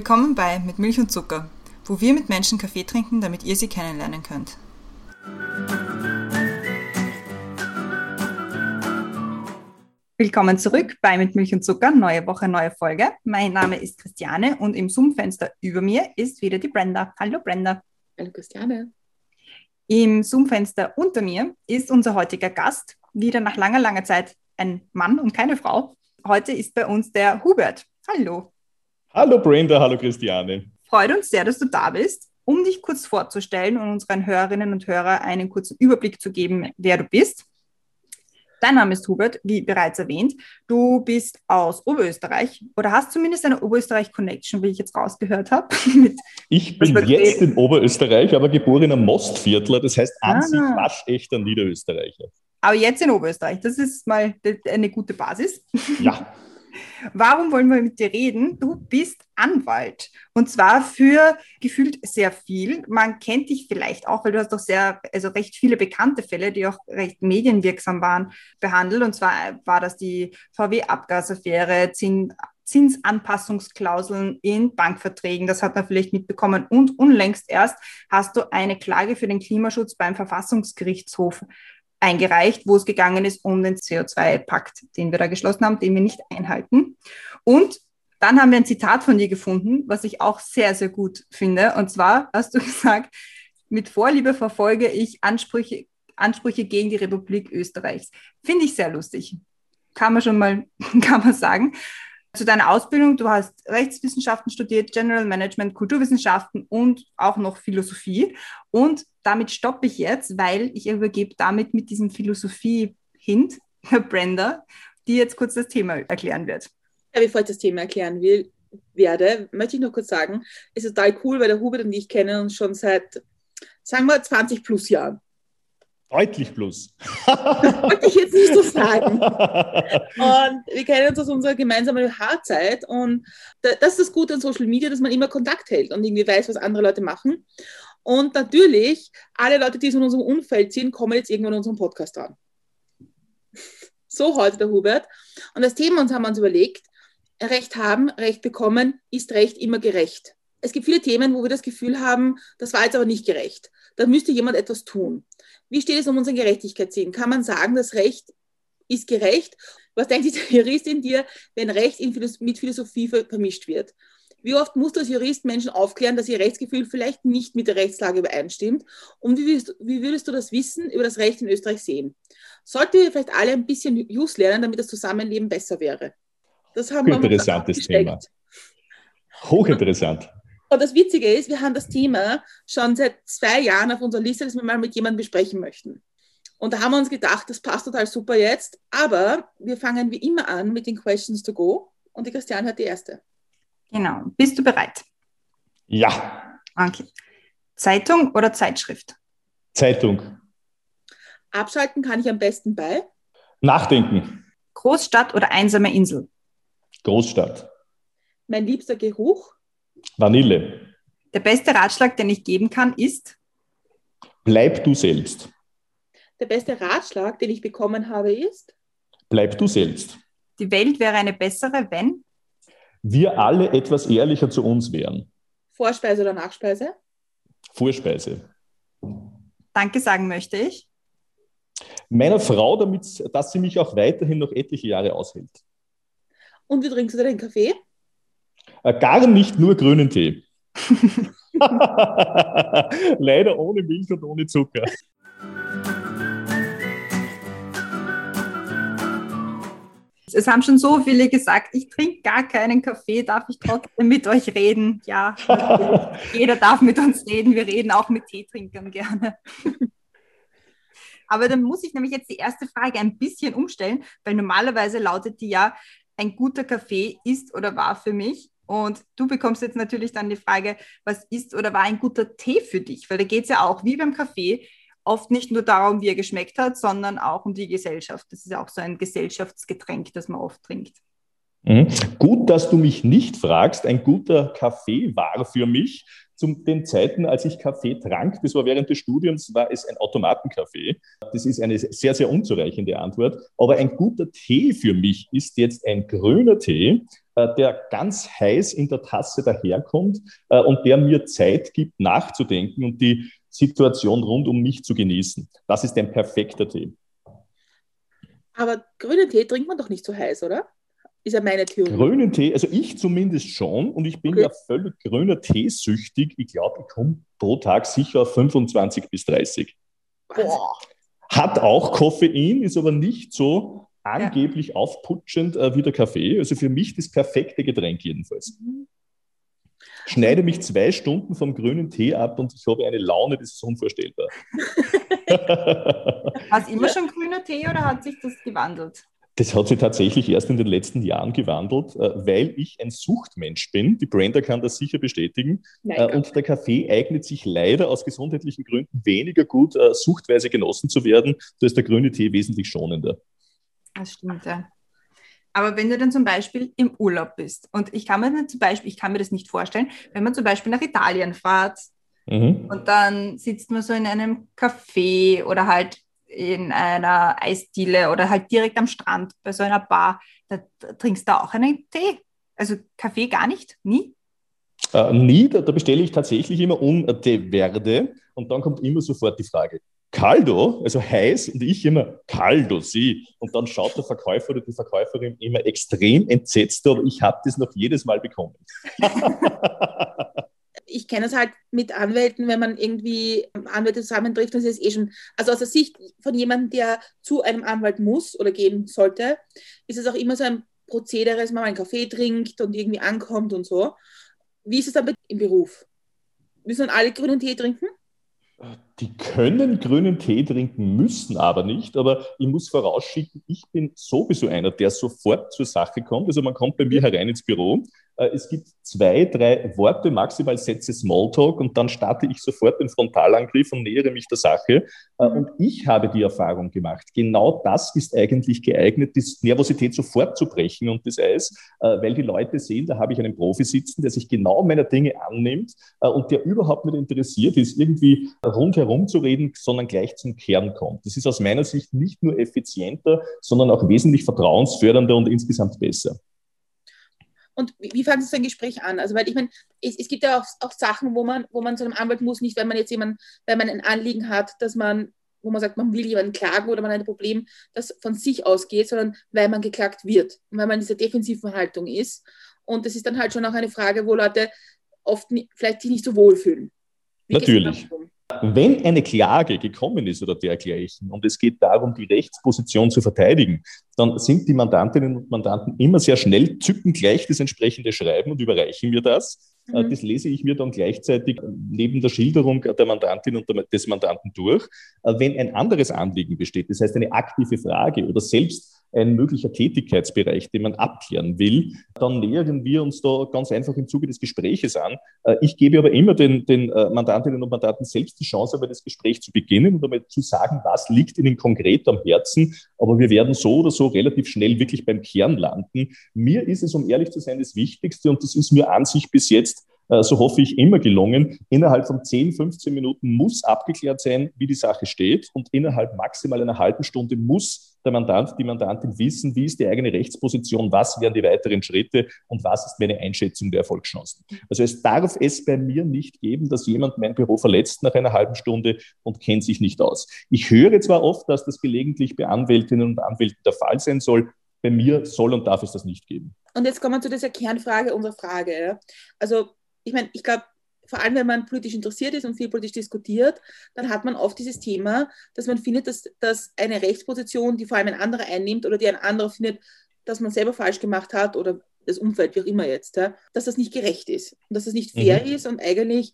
Willkommen bei Mit Milch und Zucker, wo wir mit Menschen Kaffee trinken, damit ihr sie kennenlernen könnt. Willkommen zurück bei Mit Milch und Zucker, neue Woche, neue Folge. Mein Name ist Christiane und im Zoom-Fenster über mir ist wieder die Brenda. Hallo Brenda. Hallo Christiane. Im Zoom-Fenster unter mir ist unser heutiger Gast, wieder nach langer, langer Zeit ein Mann und keine Frau. Heute ist bei uns der Hubert. Hallo. Hallo Brenda, hallo Christiane. Freut uns sehr, dass du da bist, um dich kurz vorzustellen und unseren Hörerinnen und Hörern einen kurzen Überblick zu geben, wer du bist. Dein Name ist Hubert, wie bereits erwähnt. Du bist aus Oberösterreich oder hast zumindest eine Oberösterreich-Connection, wie ich jetzt rausgehört habe. ich bin jetzt in Oberösterreich, aber geborener Mostviertler, das heißt an ah. sich waschechter Niederösterreicher. Aber jetzt in Oberösterreich, das ist mal eine gute Basis. Ja. Warum wollen wir mit dir reden? Du bist Anwalt und zwar für gefühlt sehr viel. Man kennt dich vielleicht auch, weil du hast doch sehr, also recht viele bekannte Fälle, die auch recht medienwirksam waren, behandelt. Und zwar war das die VW-Abgasaffäre, Zinsanpassungsklauseln in Bankverträgen, das hat man vielleicht mitbekommen. Und unlängst erst hast du eine Klage für den Klimaschutz beim Verfassungsgerichtshof eingereicht, wo es gegangen ist um den CO2-Pakt, den wir da geschlossen haben, den wir nicht einhalten. Und dann haben wir ein Zitat von dir gefunden, was ich auch sehr, sehr gut finde. Und zwar hast du gesagt, mit Vorliebe verfolge ich Ansprüche, Ansprüche gegen die Republik Österreichs. Finde ich sehr lustig. Kann man schon mal, kann man sagen. Zu deiner Ausbildung, du hast Rechtswissenschaften studiert, General Management, Kulturwissenschaften und auch noch Philosophie. Und damit stoppe ich jetzt, weil ich übergebe damit mit diesem Philosophie-Hint Brenda, die jetzt kurz das Thema erklären wird. Ja, bevor ich das Thema erklären will, werde, möchte ich noch kurz sagen, es ist total cool, weil der Hubert und ich kennen uns schon seit, sagen wir, 20 plus Jahren. Deutlich plus. Wollte ich jetzt nicht so sagen. Und wir kennen uns aus unserer gemeinsamen Haarzeit. Und das ist das Gute an Social Media, dass man immer Kontakt hält und irgendwie weiß, was andere Leute machen. Und natürlich, alle Leute, die in unserem Umfeld sind, kommen jetzt irgendwann in unserem Podcast an. So heute der Hubert. Und das Thema uns haben wir uns überlegt, Recht haben, Recht bekommen, ist Recht immer gerecht. Es gibt viele Themen, wo wir das Gefühl haben, das war jetzt aber nicht gerecht. Da müsste jemand etwas tun. Wie steht es um unseren Gerechtigkeitssinn? Kann man sagen, das Recht ist gerecht? Was denkt die Jurist in dir, wenn Recht mit Philosophie vermischt wird? Wie oft musst du als Jurist Menschen aufklären, dass ihr Rechtsgefühl vielleicht nicht mit der Rechtslage übereinstimmt? Und wie würdest, wie würdest du das Wissen über das Recht in Österreich sehen? Sollten wir vielleicht alle ein bisschen Jus lernen, damit das Zusammenleben besser wäre? Das haben Interessantes Thema. Hochinteressant. Und das Witzige ist, wir haben das Thema schon seit zwei Jahren auf unserer Liste, das wir mal mit jemandem besprechen möchten. Und da haben wir uns gedacht, das passt total super jetzt. Aber wir fangen wie immer an mit den Questions to go. Und die Christiane hat die erste. Genau. Bist du bereit? Ja. Okay. Zeitung oder Zeitschrift? Zeitung. Abschalten kann ich am besten bei? Nachdenken. Großstadt oder einsame Insel? Großstadt. Mein liebster Geruch? Vanille. Der beste Ratschlag, den ich geben kann, ist? Bleib du selbst. Der beste Ratschlag, den ich bekommen habe, ist? Bleib du selbst. Die Welt wäre eine bessere, wenn? Wir alle etwas ehrlicher zu uns wären. Vorspeise oder Nachspeise? Vorspeise. Danke sagen möchte ich. Meiner Frau, damit, dass sie mich auch weiterhin noch etliche Jahre aushält. Und wie trinkst du den Kaffee? Äh, gar nicht nur grünen Tee. Leider ohne Milch und ohne Zucker. Es haben schon so viele gesagt, ich trinke gar keinen Kaffee, darf ich trotzdem mit euch reden? Ja, jeder darf mit uns reden. Wir reden auch mit Teetrinkern gerne. Aber dann muss ich nämlich jetzt die erste Frage ein bisschen umstellen, weil normalerweise lautet die ja, ein guter Kaffee ist oder war für mich und du bekommst jetzt natürlich dann die Frage, was ist oder war ein guter Tee für dich? Weil da geht es ja auch, wie beim Kaffee, oft nicht nur darum, wie er geschmeckt hat, sondern auch um die Gesellschaft. Das ist ja auch so ein Gesellschaftsgetränk, das man oft trinkt. Mhm. Gut, dass du mich nicht fragst. Ein guter Kaffee war für mich zu den Zeiten, als ich Kaffee trank, das war während des Studiums, war es ein Automatenkaffee. Das ist eine sehr, sehr unzureichende Antwort. Aber ein guter Tee für mich ist jetzt ein grüner Tee, äh, der ganz heiß in der Tasse daherkommt äh, und der mir Zeit gibt, nachzudenken und die Situation rund um mich zu genießen. Das ist ein perfekter Tee. Aber grünen Tee trinkt man doch nicht so heiß, oder? Ist ja meine Theorie. Grünen Tee, also ich zumindest schon und ich bin okay. ja völlig grüner Tee süchtig. Ich glaube, ich komme pro Tag sicher auf 25 bis 30. Boah. Hat auch Koffein, ist aber nicht so angeblich ja. aufputschend äh, wie der Kaffee. Also für mich das perfekte Getränk jedenfalls. Mhm. Schneide mich zwei Stunden vom grünen Tee ab und ich habe eine Laune, das ist unvorstellbar. War es immer schon grüner Tee oder hat sich das gewandelt? Das hat sich tatsächlich erst in den letzten Jahren gewandelt, äh, weil ich ein Suchtmensch bin. Die Brenda kann das sicher bestätigen. Nein, äh, und der Kaffee eignet sich leider aus gesundheitlichen Gründen weniger gut, äh, suchtweise genossen zu werden. Da ist der grüne Tee wesentlich schonender. Das stimmt, ja. Aber wenn du dann zum Beispiel im Urlaub bist und ich kann mir zum Beispiel, ich kann mir das nicht vorstellen, wenn man zum Beispiel nach Italien fährt mhm. und dann sitzt man so in einem Café oder halt in einer Eisdiele oder halt direkt am Strand bei so einer Bar, da, trinkst du auch einen Tee. Also Kaffee gar nicht? Nie? Äh, nie, da, da, bestelle ich tatsächlich immer um Tee Verde und dann kommt immer sofort die Frage, Caldo, also heiß, und ich immer Caldo, sie. Und dann schaut der Verkäufer oder die Verkäuferin immer extrem entsetzt, aber ich habe das noch jedes Mal bekommen. ich kenne es halt mit Anwälten, wenn man irgendwie Anwälte zusammentrifft, das ist eh schon, also aus der Sicht von jemandem, der zu einem Anwalt muss oder gehen sollte, ist es auch immer so ein Prozedere, dass man mal einen Kaffee trinkt und irgendwie ankommt und so. Wie ist es dann im Beruf? Müssen alle grünen Tee trinken? Die können grünen Tee trinken, müssen aber nicht. Aber ich muss vorausschicken, ich bin sowieso einer, der sofort zur Sache kommt. Also man kommt bei mir herein ins Büro es gibt zwei, drei Worte, maximal Sätze Smalltalk und dann starte ich sofort den Frontalangriff und nähere mich der Sache. Äh, und ich habe die Erfahrung gemacht, genau das ist eigentlich geeignet, die Nervosität sofort zu brechen und das Eis, äh, weil die Leute sehen, da habe ich einen Profi sitzen, der sich genau meiner Dinge annimmt und der überhaupt nicht interessiert ist, irgendwie rundherum zu reden, sondern gleich zum Kern kommt. Das ist aus meiner Sicht nicht nur effizienter, sondern auch wesentlich vertrauensfördernder und insgesamt besser. Und wie, wie fandest du dein Gespräch an? Also, weil ich meine, es, es, gibt ja auch, auch, Sachen, wo man, wo man zu einem Anwalt muss, nicht wenn man jetzt jemanden, wenn man ein Anliegen hat, dass man, wo man sagt, man will jemanden klagen oder man hat ein Problem, das von sich ausgeht, sondern weil man geklagt wird und weil man in dieser defensiven Haltung ist. Und das ist dann halt schon auch eine Frage, wo Leute oft vielleicht sich nicht so wohlfühlen. Wie Natürlich. Wenn eine Klage gekommen ist oder dergleichen und es geht darum, die Rechtsposition zu verteidigen, dann sind die Mandantinnen und Mandanten immer sehr schnell, zücken gleich das entsprechende Schreiben und überreichen mir das. Äh, mhm. Das lese ich mir dann gleichzeitig neben der Schilderung der Mandantin und des Mandanten durch. Äh, wenn ein anderes Anliegen besteht, das heißt eine aktive Frage oder selbst ein möglicher Tätigkeitsbereich, den man abklären will, dann nähern wir uns da ganz einfach im Zuge des Gespräches an. Äh, ich gebe aber immer den, den äh, Mandantinnen und Mandanten selbst die Chance, aber das Gespräch zu beginnen und einmal zu sagen, was liegt ihnen konkret am Herzen. Aber wir werden so oder so relativ schnell wirklich beim Kern landen. Mir ist es, um ehrlich zu sein, das Wichtigste und das ist mir an sich bis jetzt so hoffe ich, immer gelungen. Innerhalb von 10, 15 Minuten muss abgeklärt sein, wie die Sache steht und innerhalb maximal einer halben Stunde muss der Mandant, die Mandantin wissen, wie ist die eigene Rechtsposition, was wären die weiteren Schritte und was ist meine Einschätzung der Erfolgschancen. Also es darf es bei mir nicht geben, dass jemand mein Büro verletzt nach einer halben Stunde und kennt sich nicht aus. Ich höre zwar oft, dass das gelegentlich bei Anwältinnen und Anwälten der Fall sein soll, bei mir soll und darf es das nicht geben. Und jetzt kommen wir zu dieser Kernfrage unserer Frage. Also ich meine, ich glaube, vor allem wenn man politisch interessiert ist und viel politisch diskutiert, dann hat man oft dieses Thema, dass man findet, dass, dass eine Rechtsposition, die vor allem ein anderer einnimmt oder die ein anderer findet, dass man selber falsch gemacht hat oder das Umfeld, wie auch immer jetzt, dass das nicht gerecht ist und dass das nicht fair mhm. ist und eigentlich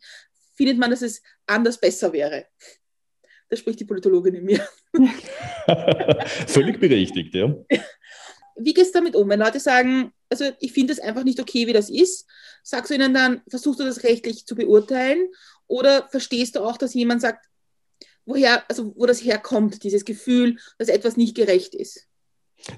findet man, dass es anders besser wäre. Da spricht die Politologin in mir. Völlig berechtigt, ja. Wie gehst du damit um, wenn Leute sagen, also ich finde es einfach nicht okay, wie das ist? Sagst du ihnen dann, versuchst du das rechtlich zu beurteilen? Oder verstehst du auch, dass jemand sagt, woher, also wo das herkommt, dieses Gefühl, dass etwas nicht gerecht ist?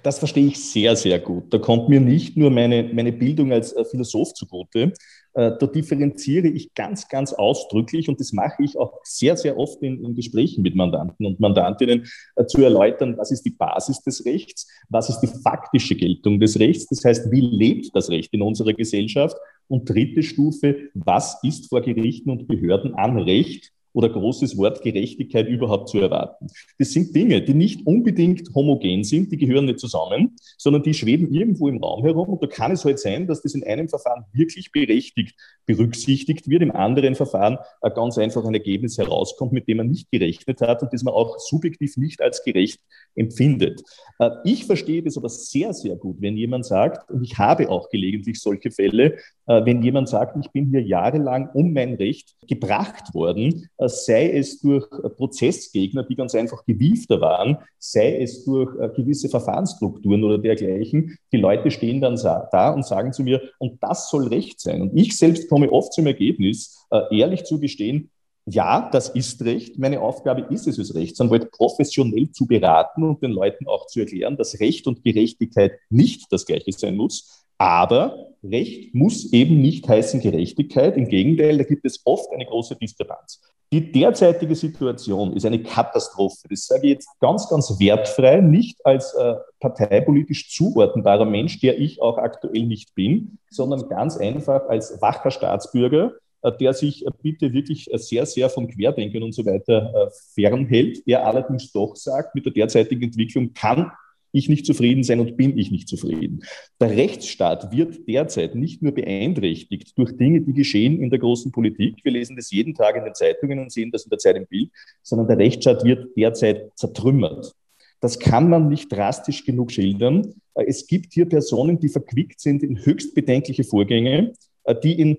Das verstehe ich sehr, sehr gut. Da kommt mir nicht nur meine, meine Bildung als äh, Philosoph zugute, äh, da differenziere ich ganz, ganz ausdrücklich und das mache ich auch sehr, sehr oft in, in Gesprächen mit Mandanten und Mandantinnen äh, zu erläutern, was ist die Basis des Rechts, was ist die faktische Geltung des Rechts, das heißt, wie lebt das Recht in unserer Gesellschaft? Und dritte Stufe, was ist vor Gerichten und Behörden an Recht oder großes Wort Gerechtigkeit überhaupt zu erwarten. Das sind Dinge, die nicht unbedingt homogen sind, die gehören nicht zusammen, sondern die schweben irgendwo im Raum herum. Und da kann es halt sein, dass das in einem Verfahren wirklich berechtigt berücksichtigt wird, im anderen Verfahren ganz einfach ein Ergebnis herauskommt, mit dem man nicht gerechnet hat und das man auch subjektiv nicht als gerecht empfindet. Äh, ich verstehe das aber sehr, sehr gut, wenn jemand sagt, und ich habe auch gelegentlich solche Fälle, wenn jemand sagt, ich bin hier jahrelang um mein Recht gebracht worden, äh, sei es durch Prozessgegner, die ganz einfach gewiefter waren, sei es durch gewisse Verfahrensstrukturen oder dergleichen. Die Leute stehen dann da und sagen zu mir, und das soll Recht sein. Und ich selbst komme oft zum Ergebnis, ehrlich zu gestehen, ja, das ist Recht. Meine Aufgabe ist es als Rechtsanwalt, professionell zu beraten und den Leuten auch zu erklären, dass Recht und Gerechtigkeit nicht das Gleiche sein muss. Aber Recht muss eben nicht heißen Gerechtigkeit. Im Gegenteil, da gibt es oft eine große Diskrepanz. Die derzeitige Situation ist eine Katastrophe. Das sage ich jetzt ganz, ganz wertfrei, nicht als äh, parteipolitisch zuordnenbarer Mensch, der ich auch aktuell nicht bin, sondern ganz einfach als wacher Staatsbürger, äh, der sich äh, bitte wirklich äh, sehr, sehr von Querdenken und so weiter fernhält, der allerdings doch sagt, mit der derzeitigen Entwicklung kann ich nicht zufrieden sein und bin ich nicht zufrieden. Der Rechtsstaat wird derzeit nicht nur beeinträchtigt durch Dinge, die geschehen in der großen Politik. Wir lesen das jeden Tag in den Zeitungen und sehen das in der Zeit im Bild, sondern der Rechtsstaat wird derzeit zertrümmert. Das kann man nicht drastisch genug schildern. Es gibt hier Personen, die verquickt sind in höchst bedenkliche Vorgänge, die in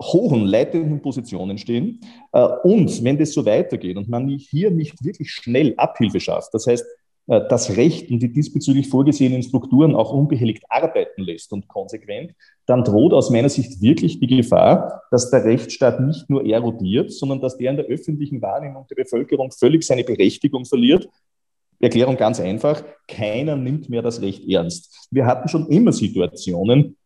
hohen leitenden Positionen stehen. Äh, und wenn das so weitergeht und man hier nicht wirklich schnell Abhilfe schafft, das heißt, äh, das Recht und die diesbezüglich vorgesehenen Strukturen auch unbehelligt arbeiten lässt und konsequent, dann droht aus meiner Sicht wirklich die Gefahr, dass der Rechtsstaat nicht nur erodiert, sondern dass der in der öffentlichen Wahrnehmung der Bevölkerung völlig seine Berechtigung verliert. Erklärung ganz einfach, keiner nimmt mehr das Recht ernst. Wir hatten schon immer Situationen,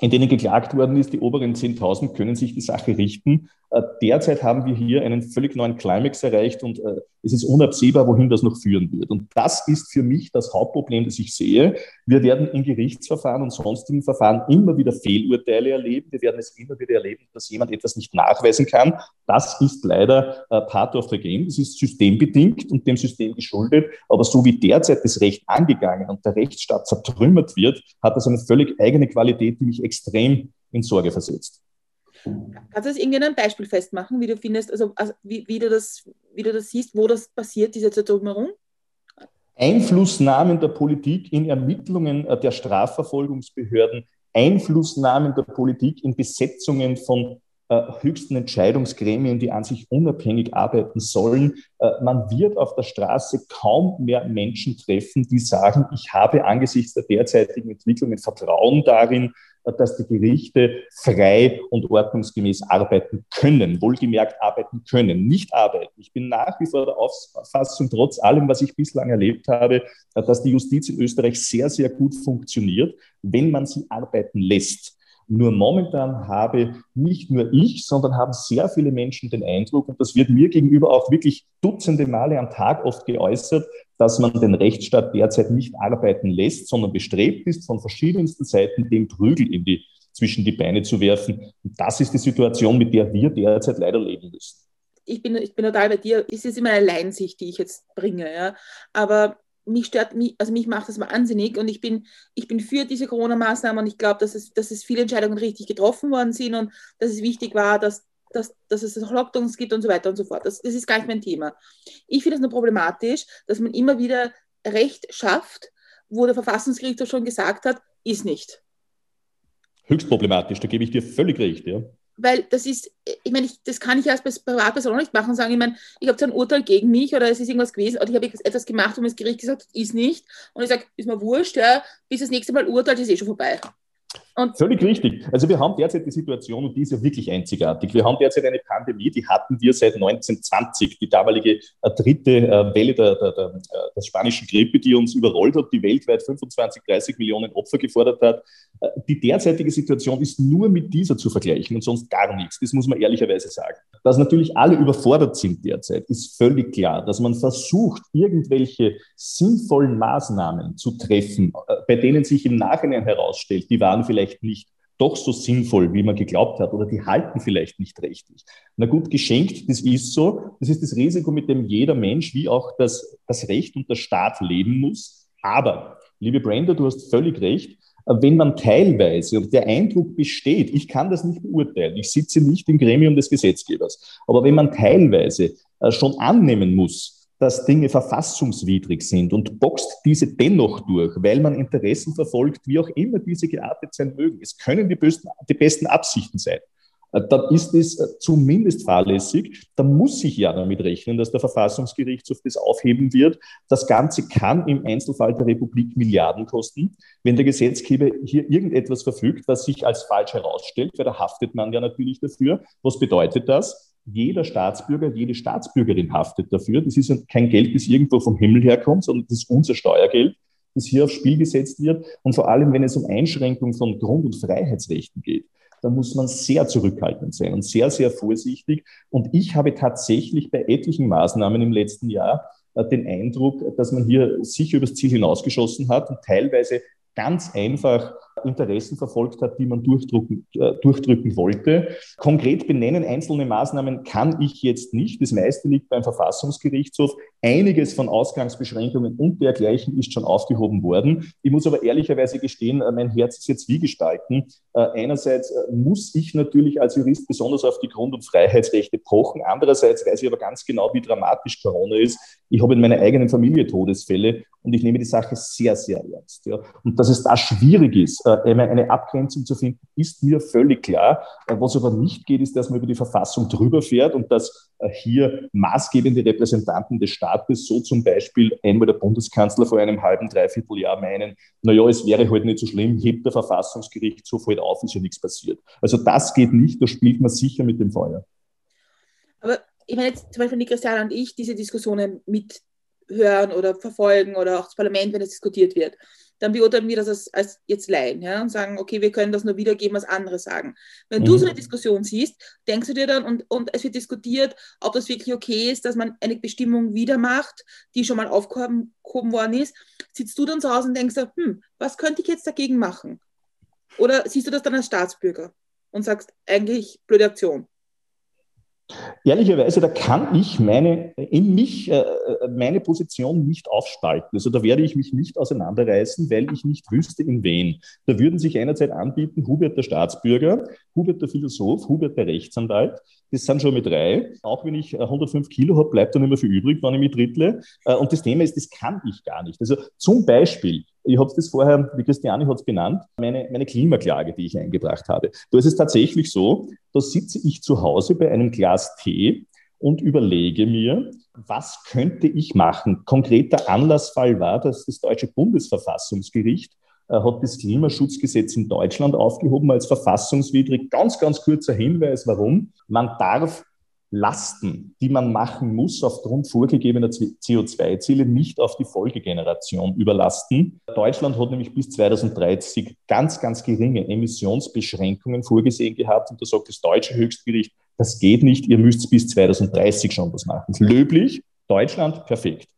in denen geklagt worden ist, die oberen 10.000 können sich die Sache richten. Äh, derzeit haben wir hier einen völlig neuen Climax erreicht und äh, es ist unabsehbar, wohin das noch führen wird. Und das ist für mich das Hauptproblem, das ich sehe. Wir werden in Gerichtsverfahren und sonstigen Verfahren immer wieder Fehlurteile erleben. Wir werden es immer wieder erleben, dass jemand etwas nicht nachweisen kann. Das ist leider äh, part of the game. Das ist systembedingt und dem System geschuldet. Aber so wie derzeit das Recht angegangen und der Rechtsstaat zertrümmert wird, hat das eine völlig eigene Qualität, die mich extrem in Sorge versetzt. Kannst du das irgendwie an einem Beispiel festmachen, wie du findest, also, also wie, wie, du das, wie du das siehst, wo das passiert, diese Zertrümmerung? Einflussnahmen der Politik in Ermittlungen der Strafverfolgungsbehörden, Einflussnahmen der Politik in Besetzungen von äh, höchsten Entscheidungsgremien, die an sich unabhängig arbeiten sollen. Äh, man wird auf der Straße kaum mehr Menschen treffen, die sagen, ich habe angesichts der derzeitigen Entwicklungen Vertrauen darin, dass die Gerichte frei und ordnungsgemäß arbeiten können, wohlgemerkt arbeiten können, nicht arbeiten. Ich bin nach wie vor der Auffassung, trotz allem, was ich bislang erlebt habe, dass die Justiz in Österreich sehr, sehr gut funktioniert, wenn man sie arbeiten lässt. Nur momentan habe nicht nur ich, sondern haben sehr viele Menschen den Eindruck, und das wird mir gegenüber auch wirklich dutzende Male am Tag oft geäußert, dass man den Rechtsstaat derzeit nicht arbeiten lässt, sondern bestrebt ist, von verschiedensten Seiten den Prügel in die, zwischen die Beine zu werfen. Und das ist die Situation, mit der wir derzeit leider leben müssen. Ich bin, ich bin total bei dir. Es ist immer eine Leinsicht, die ich jetzt bringe. Ja. Aber mich stört, mich, also mich macht das wahnsinnig und ich bin, ich bin für diese Corona-Maßnahmen und ich glaube, dass es, dass es viele Entscheidungen richtig getroffen worden sind und dass es wichtig war, dass, dass, dass es auch Lockdowns gibt und so weiter und so fort. Das, das ist gar nicht mein Thema. Ich finde es nur problematisch, dass man immer wieder Recht schafft, wo der Verfassungsgerichtshof schon gesagt hat, ist nicht. Höchst problematisch, da gebe ich dir völlig recht, ja weil das ist, ich meine, ich, das kann ich als Privatperson auch nicht machen und sagen, ich meine, ich habe so ein Urteil gegen mich oder es ist irgendwas gewesen oder ich habe etwas gemacht, wo mir das Gericht gesagt hat, ist nicht. Und ich sage, ist mir wurscht, ja, bis das nächste Mal urteilt, ist eh schon vorbei. Und Völlig richtig. Also wir haben derzeit die Situation, und die ist ja wirklich einzigartig. Wir haben derzeit eine Pandemie, die hatten wir seit 1920, die damalige äh, dritte äh, Welle der, der, der, äh, der spanischen Grippe, die uns überrollt hat, die weltweit 25, 30 Millionen Opfer gefordert hat. Die derzeitige Situation ist nur mit dieser zu vergleichen und sonst gar nichts. Das muss man ehrlicherweise sagen. Dass natürlich alle überfordert sind derzeit, ist völlig klar. Dass man versucht, irgendwelche sinnvollen Maßnahmen zu treffen, bei denen sich im Nachhinein herausstellt, die waren vielleicht vielleicht nicht doch so sinnvoll, wie man geglaubt hat, oder die halten vielleicht nicht richtig. Na gut, geschenkt, das ist so. Das ist das Risiko, mit dem jeder Mensch wie auch das, das Recht und der Staat leben muss. Aber, liebe Brenda, du hast völlig recht, wenn man teilweise, und der Eindruck besteht, ich kann das nicht beurteilen, ich sitze nicht im Gremium des Gesetzgebers, aber wenn man teilweise äh, schon annehmen muss, dass Dinge verfassungswidrig sind und boxt diese dennoch durch, weil man Interessen verfolgt, wie auch immer diese geartet sein mögen. Es können die besten, die besten Absichten sein. Äh, dann ist es äh, zumindest fahrlässig. Da muss ich ja damit rechnen, dass der Verfassungsgerichtshof das aufheben wird. Das Ganze kann im Einzelfall der Republik Milliarden kosten. Wenn der Gesetzgeber hier irgendetwas verfügt, was sich als falsch herausstellt, weil da haftet man ja natürlich dafür. Was bedeutet das? Jeder Staatsbürger, jede Staatsbürgerin haftet dafür. Das ist kein Geld, das irgendwo vom Himmel herkommt, sondern das ist unser Steuergeld, das hier aufs Spiel gesetzt wird. Und vor allem, wenn es um Einschränkung von Grund- und Freiheitsrechten geht, dann muss man sehr zurückhaltend sein und sehr, sehr vorsichtig. Und ich habe tatsächlich bei etlichen Maßnahmen im letzten Jahr äh, den Eindruck, dass man hier sicher übers Ziel hinausgeschossen hat und teilweise ganz einfach Interessen verfolgt hat, die man durchdrücken, äh, durchdrücken wollte. Konkret benennen einzelne Maßnahmen kann ich jetzt nicht. Das meiste liegt beim Verfassungsgerichtshof. Einiges von Ausgangsbeschränkungen und dergleichen ist schon aufgehoben worden. Ich muss aber ehrlicherweise gestehen, äh, mein Herz ist jetzt wie gestalten. Äh, einerseits äh, muss ich natürlich als Jurist besonders auf die Grund- und Freiheitsrechte pochen. Andererseits weiß ich aber ganz genau, wie dramatisch Corona ist. Ich habe in meiner eigenen Familie Todesfälle und ich nehme die Sache sehr, sehr ernst. Ja. Und dass es da schwierig ist, äh, eine Abgrenzung zu finden, ist mir völlig klar. Äh, was aber nicht geht, ist, dass man über die Verfassung drüber fährt und dass äh, hier maßgebende Repräsentanten des Staates, so zum Beispiel einmal der Bundeskanzler vor einem halben, dreiviertel Jahr meinen, naja, es wäre heute halt nicht so schlimm, hebt der Verfassungsgerichtshof halt auf, ist ja nichts passiert. Also das geht nicht, da spielt man sicher mit dem Feuer. Aber ich meine jetzt zum Beispiel die Christiane und ich diese Diskussionen mithören oder verfolgen oder auch das Parlament, wenn es diskutiert wird dann beurteilen wir das als, als jetzt Laien ja, und sagen, okay, wir können das nur wiedergeben, was andere sagen. Wenn mhm. du so eine Diskussion siehst, denkst du dir dann, und, und es wird diskutiert, ob das wirklich okay ist, dass man eine Bestimmung wieder macht, die schon mal aufgehoben worden ist, sitzt du dann zu Hause und denkst, hm, was könnte ich jetzt dagegen machen? Oder siehst du das dann als Staatsbürger und sagst, eigentlich blöde Aktion? Ehrlicherweise, da kann ich meine, in mich, äh, meine Position nicht aufspalten. Also da werde ich mich nicht auseinanderreißen, weil ich nicht wüsste, in wen. Da würden sich einerseits anbieten, Hubert der Staatsbürger, Hubert der Philosoph, Hubert der Rechtsanwalt. Das sind schon mal drei. Auch wenn ich 105 Kilo habe, bleibt dann immer viel übrig, wenn ich mich drittle. Äh, und das Thema ist, das kann ich gar nicht. Also zum Beispiel, ich habe das vorher, die Christiane hat es benannt, meine, meine Klimaklage, die ich eingebracht habe. Da ist es tatsächlich so, da sitze ich zu Hause bei einem Glas Tee und überlege mir, was könnte ich machen? Konkreter Anlassfall war, dass das deutsche Bundesverfassungsgericht äh, hat das Klimaschutzgesetz in Deutschland aufgehoben als verfassungswidrig. Ganz, ganz kurzer Hinweis, warum. Man darf Lasten, die man machen muss aufgrund vorgegebener CO2-Ziele, nicht auf die Folgegeneration überlasten. Deutschland hat nämlich bis 2030 ganz, ganz geringe Emissionsbeschränkungen vorgesehen gehabt. Und da sagt das deutsche Höchstgericht, das geht nicht, ihr müsst bis 2030 schon was machen. Löblich, Deutschland, perfekt.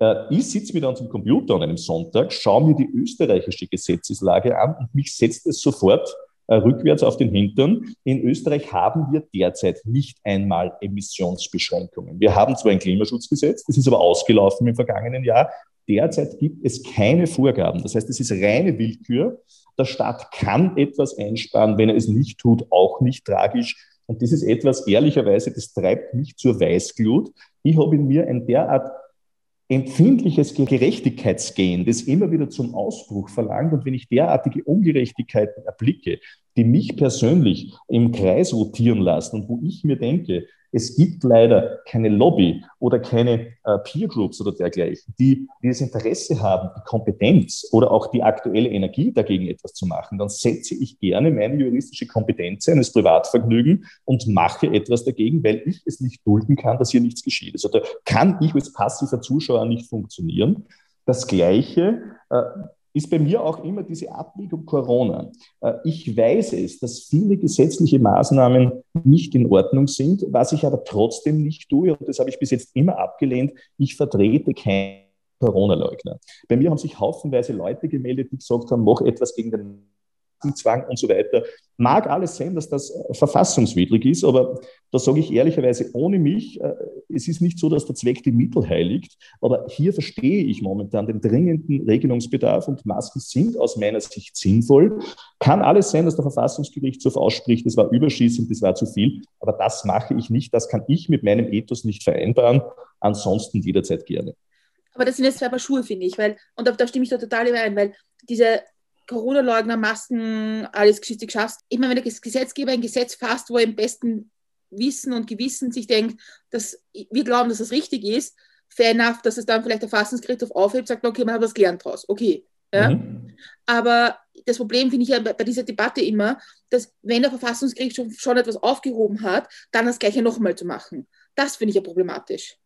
Äh, ich sitze mir dann zum Computer an einem Sonntag, schaue mir die österreichische Gesetzeslage an und mich setzt es sofort äh, rückwärts auf den Hintern. In Österreich haben wir derzeit nicht einmal Emissionsbeschränkungen. Wir haben zwar ein Klimaschutzgesetz, das ist aber ausgelaufen im vergangenen Jahr. Derzeit gibt es keine Vorgaben. Das heißt, es ist reine Willkür. Der Staat kann etwas einsparen, wenn er es nicht tut, auch nicht tragisch. Und das ist etwas, ehrlicherweise, das treibt mich zur Weißglut. Ich habe in mir ein derart empfindliches Gerechtigkeitsgehen, das immer wieder zum Ausbruch verlangt. Und wenn ich derartige Ungerechtigkeiten erblicke, die mich persönlich im Kreis rotieren lassen und wo ich mir denke, Es gibt leider keine Lobby oder keine äh, Peer Groups oder dergleichen, die, die das Interesse haben, die Kompetenz oder auch die aktuelle Energie dagegen etwas zu machen. Dann setze ich gerne meine juristische Kompetenz ein, Privatvergnügen und mache etwas dagegen, weil ich es nicht dulden kann, dass hier nichts geschieht. Also da kann ich als passiver Zuschauer nicht funktionieren. Das Gleiche äh, ist bei mir auch immer diese Abwägung Corona. Äh, ich weiß es, dass viele gesetzliche Maßnahmen nicht in Ordnung sind, was ich aber trotzdem nicht tue, und das habe ich bis jetzt immer abgelehnt, ich vertrete keinen Corona-Leugner. Bei mir haben sich haufenweise Leute gemeldet, die gesagt haben, mach etwas gegen den Zwang und so weiter. Mag alles sein, dass das äh, verfassungswidrig ist, aber da sage ich ehrlicherweise, ohne mich, äh, es ist nicht so, dass der Zweck die Mittel heiligt, aber hier verstehe ich momentan den dringenden Regelungsbedarf und Masken sind aus meiner Sicht sinnvoll. Kann alles sein, dass der Verfassungsgerichtshof ausspricht, das war überschießend, das war zu viel, aber das mache ich nicht, das kann ich mit meinem Ethos nicht vereinbaren, ansonsten jederzeit gerne. Aber das sind jetzt zwei Paar Schuhe, finde ich, weil, und da stimme ich da total überein, weil diese Corona-Leugner, Masken, alles Geschichte geschafft. Ich meine, wenn der Gesetzgeber ein Gesetz fasst, wo er im besten Wissen und Gewissen sich denkt, dass wir glauben, dass das richtig ist, fair enough, dass es dann vielleicht der Verfassungsgerichtshof aufhebt, sagt, okay, man hat was gelernt draus. Okay. Ja? Mhm. Aber das Problem finde ich ja bei, bei, dieser Debatte immer, dass wenn der Verfassungsgerichtshof schon etwas aufgehoben hat, dann das Gleiche nochmal zu machen. Das finde ich ja problematisch.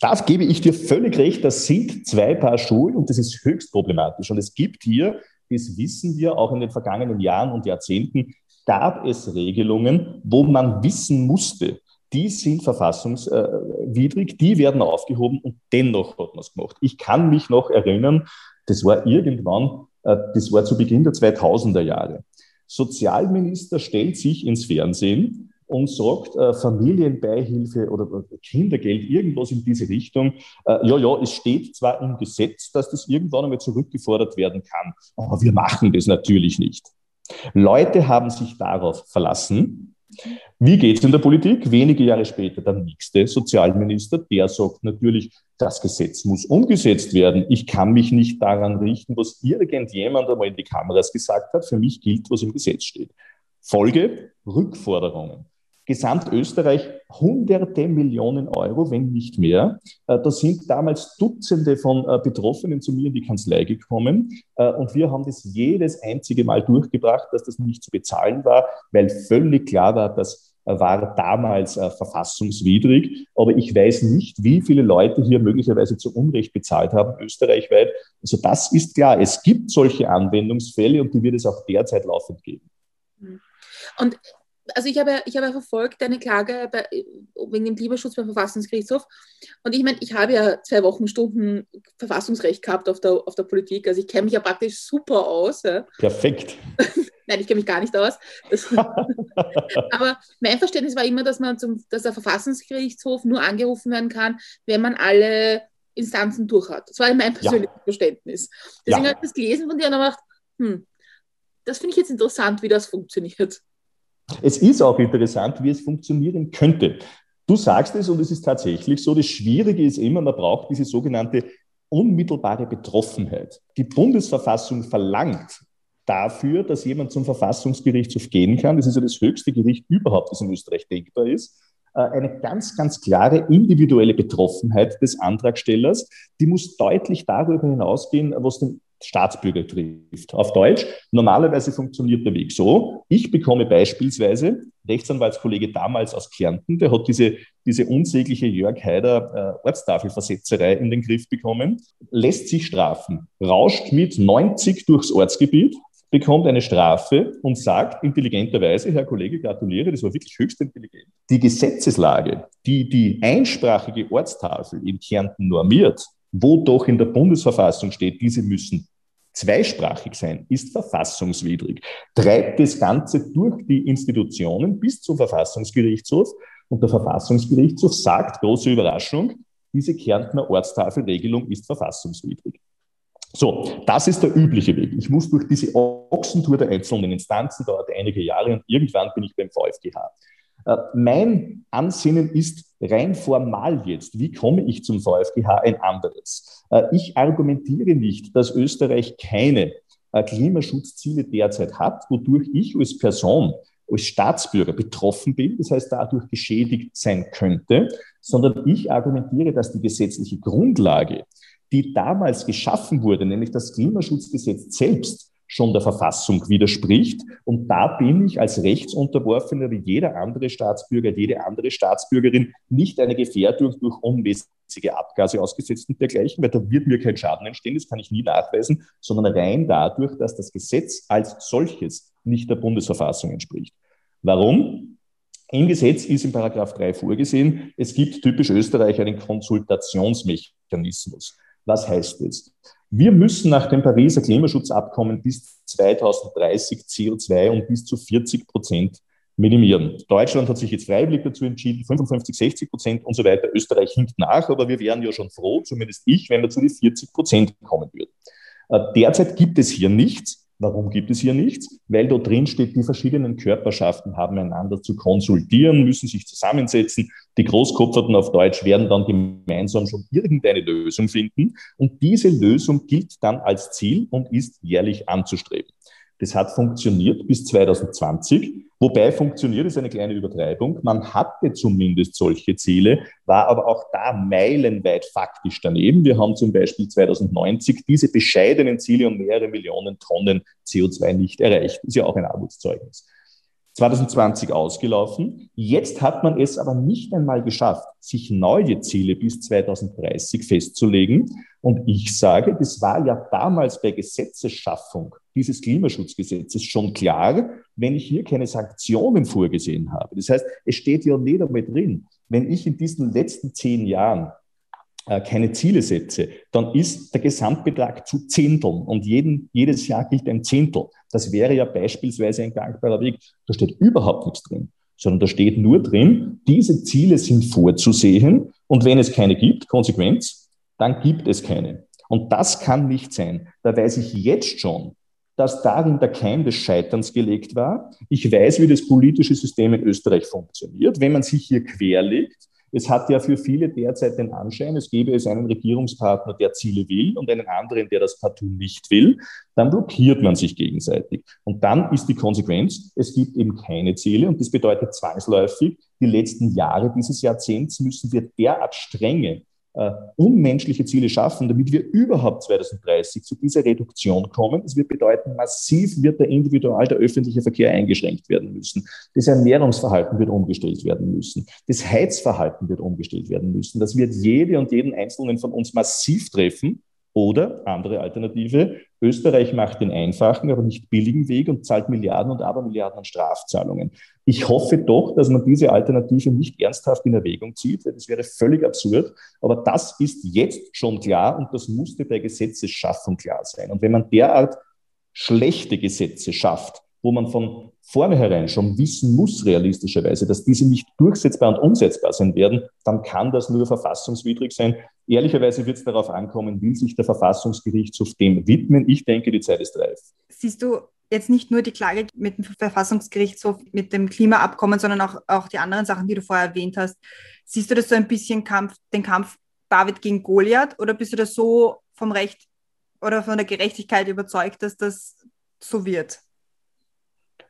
Das gebe ich dir völlig recht. Das sind zwei Paar Schuhe und das ist höchst problematisch. Und es gibt hier das wissen wir auch in den vergangenen Jahren und Jahrzehnten, gab es Regelungen, wo man wissen musste, die sind verfassungswidrig, die werden aufgehoben und dennoch hat man es gemacht. Ich kann mich noch erinnern, das war irgendwann, äh, das war zu Beginn der 2000er Jahre. Sozialminister stellt sich ins Fernsehen und sagt, äh, Familienbeihilfe oder Kindergeld, irgendwas in diese Richtung. Äh, ja, ja, es steht zwar im Gesetz, dass das irgendwann einmal zurückgefordert werden kann, aber wir machen das natürlich nicht. Leute haben sich darauf verlassen. Wie geht es in der Politik? Wenige Jahre später der nächste Sozialminister, der sagt natürlich, das Gesetz muss umgesetzt werden. Ich kann mich nicht daran richten, was irgendjemand einmal in die Kameras gesagt hat. Für mich gilt, was im Gesetz steht. Folge Rückforderungen. Gesamtösterreich hunderte Millionen Euro, wenn nicht mehr. Äh, da sind damals Dutzende von äh, Betroffenen zu mir in die Kanzlei gekommen äh, und wir haben das jedes einzige Mal durchgebracht, dass das nicht zu bezahlen war, weil völlig klar war, das war damals verfassungswidrig. Aber ich weiß nicht, wie viele Leute hier möglicherweise zu Unrecht bezahlt haben, österreichweit. Also das ist klar. Es gibt solche Anwendungsfälle und die wird es auch derzeit laufend geben. Und also ich habe, ich habe verfolgt deine Klage bei, wegen dem Klimaschutz beim Verfassungsgerichtshof. Und ich meine, ich habe ja zwei Wochenstunden Verfassungsrecht gehabt auf der, auf der Politik. Also ich kenne mich ja praktisch super aus. Ja. Perfekt. Nein, ich kenne mich gar nicht aus. Das, aber mein Verständnis war immer, dass man zum, dass der Verfassungsgerichtshof nur angerufen werden kann, wenn man alle Instanzen durch hat. Das war mein persönliches ja. Verständnis. Deswegen ja. habe ich das gelesen von dir und gedacht, hm, das finde ich jetzt interessant, wie das funktioniert. Es ist auch interessant, wie es funktionieren könnte. Du sagst es und es ist tatsächlich so, das Schwierige ist immer, man braucht diese sogenannte unmittelbare Betroffenheit. Die Bundesverfassung verlangt dafür, dass jemand zum Verfassungsgerichtshof gehen kann. Das ist ja das höchste Gericht überhaupt, das in Österreich denkbar ist äh, eine ganz, ganz klare individuelle Betroffenheit des Antragstellers. Die muss deutlich darüber hinausgehen, was den Staatsbürger trifft. Auf Deutsch, normalerweise funktioniert der Weg so. Ich bekomme beispielsweise, Rechtsanwaltskollege damals aus Kärnten, der hat diese, diese unsägliche Jörg Haider äh, Ortstafelversetzerei in den Griff bekommen, lässt sich strafen, rauscht mit 90 durchs Ortsgebiet, bekommt eine Strafe und sagt intelligenterweise, Herr Kollege, gratuliere, das war wirklich höchst intelligent. Die Gesetzeslage, die die einsprachige Ortstafel in Kärnten normiert, wo doch in der Bundesverfassung steht, diese müssen zweisprachig sein, ist verfassungswidrig, treibt das Ganze durch die Institutionen bis zum Verfassungsgerichtshof und der Verfassungsgerichtshof sagt, große Überraschung, diese Kärntner Ortstafelregelung ist verfassungswidrig. So, das ist der übliche Weg. Ich muss durch diese Ochsentour der einzelnen Instanzen, dauert einige Jahre und irgendwann bin ich beim VfGH. Äh, mein Ansinnen ist rein formal jetzt, wie komme ich zum VfGH, ein anderes. Äh, ich argumentiere nicht, dass Österreich keine äh, Klimaschutzziele derzeit hat, wodurch ich als Person als Staatsbürger betroffen bin, das heißt dadurch geschädigt sein könnte, sondern ich argumentiere, dass die gesetzliche Grundlage, die damals geschaffen wurde, nämlich das Klimaschutzgesetz selbst, schon der Verfassung widerspricht. Und da bin ich als Rechtsunterworfener wie jeder andere Staatsbürger, jede andere Staatsbürgerin nicht eine Gefährdung durch unmäßige Abgase ausgesetzt und dergleichen, weil da wird mir kein Schaden entstehen, das kann ich nie nachweisen, sondern rein dadurch, dass das Gesetz als solches nicht der Bundesverfassung entspricht. Warum? Im Gesetz ist in Paragraph 3 vorgesehen, es gibt typisch Österreich einen Konsultationsmechanismus. Was heißt das? Wir müssen nach dem Pariser Klimaschutzabkommen bis 2030 CO2 um bis zu 40 Prozent minimieren. Deutschland hat sich jetzt freiwillig dazu entschieden, 55, 60 Prozent und so weiter. Österreich hinkt nach, aber wir wären ja schon froh, zumindest ich, wenn wir zu den 40 Prozent kommen würden. Äh, derzeit gibt es hier nichts. Warum gibt es hier nichts? Weil dort drin steht, die verschiedenen Körperschaften haben einander zu konsultieren, müssen sich zusammensetzen. Die Großkopferten auf Deutsch werden dann gemeinsam schon irgendeine Lösung finden. Und diese Lösung gilt dann als Ziel und ist jährlich anzustreben. Das hat funktioniert bis 2020. Wobei funktioniert ist eine kleine Übertreibung. Man hatte zumindest solche Ziele, war aber auch da meilenweit faktisch daneben. Wir haben zum Beispiel 2090 diese bescheidenen Ziele um mehrere Millionen Tonnen CO2 nicht erreicht. Ist ja auch ein Armutszeugnis. 2020 ausgelaufen. Jetzt hat man es aber nicht einmal geschafft, sich neue Ziele bis 2030 festzulegen. Und ich sage, das war ja damals bei Gesetzesschaffung dieses Klimaschutzgesetzes schon klar, wenn ich hier keine Sanktionen vorgesehen habe. Das heißt, es steht ja nicht einmal drin, wenn ich in diesen letzten zehn Jahren äh, keine Ziele setze, dann ist der Gesamtbetrag zu Zehnteln und jeden, jedes Jahr gilt ein Zehntel. Das wäre ja beispielsweise ein gangbarer Weg. Da steht überhaupt nichts drin, sondern da steht nur drin, diese Ziele sind vorzusehen und wenn es keine gibt, Konsequenz, dann gibt es keine. Und das kann nicht sein. Da weiß ich jetzt schon, dass darin der Keim des Scheiterns gelegt war. Ich weiß, wie das politische System in Österreich funktioniert. Wenn man sich hier querlegt, es hat ja für viele derzeit den Anschein, es gäbe es einen Regierungspartner, der Ziele will und einen anderen, der das partout nicht will, dann blockiert man sich gegenseitig. Und dann ist die Konsequenz, es gibt eben keine Ziele und das bedeutet zwangsläufig, die letzten Jahre dieses Jahrzehnts müssen wir derart strenge äh, unmenschliche Ziele schaffen, damit wir überhaupt 2030 zu dieser Reduktion kommen. Das wird bedeuten, massiv wird der individual, der öffentliche Verkehr eingeschränkt werden müssen. Das Ernährungsverhalten wird umgestellt werden müssen. Das Heizverhalten wird umgestellt werden müssen. Das wird jede und jeden Einzelnen von uns massiv treffen. Oder andere Alternative, Österreich macht den einfachen, aber nicht billigen Weg und zahlt Milliarden und Abermilliarden an Strafzahlungen. Ich hoffe doch, dass man diese Alternative nicht ernsthaft in Erwägung zieht, weil das wäre völlig absurd. Aber das ist jetzt schon klar und das musste bei Gesetzesschaffung klar sein. Und wenn man derart schlechte Gesetze schafft, wo man von vornherein schon wissen muss, realistischerweise, dass diese nicht durchsetzbar und umsetzbar sein werden, dann kann das nur verfassungswidrig sein. Ehrlicherweise wird es darauf ankommen, will sich der Verfassungsgerichtshof dem widmen. Ich denke, die Zeit ist reif. Siehst du jetzt nicht nur die Klage mit dem Verfassungsgerichtshof, mit dem Klimaabkommen, sondern auch, auch die anderen Sachen, die du vorher erwähnt hast. Siehst du das so ein bisschen Kampf, den Kampf David gegen Goliath oder bist du da so vom Recht oder von der Gerechtigkeit überzeugt, dass das so wird?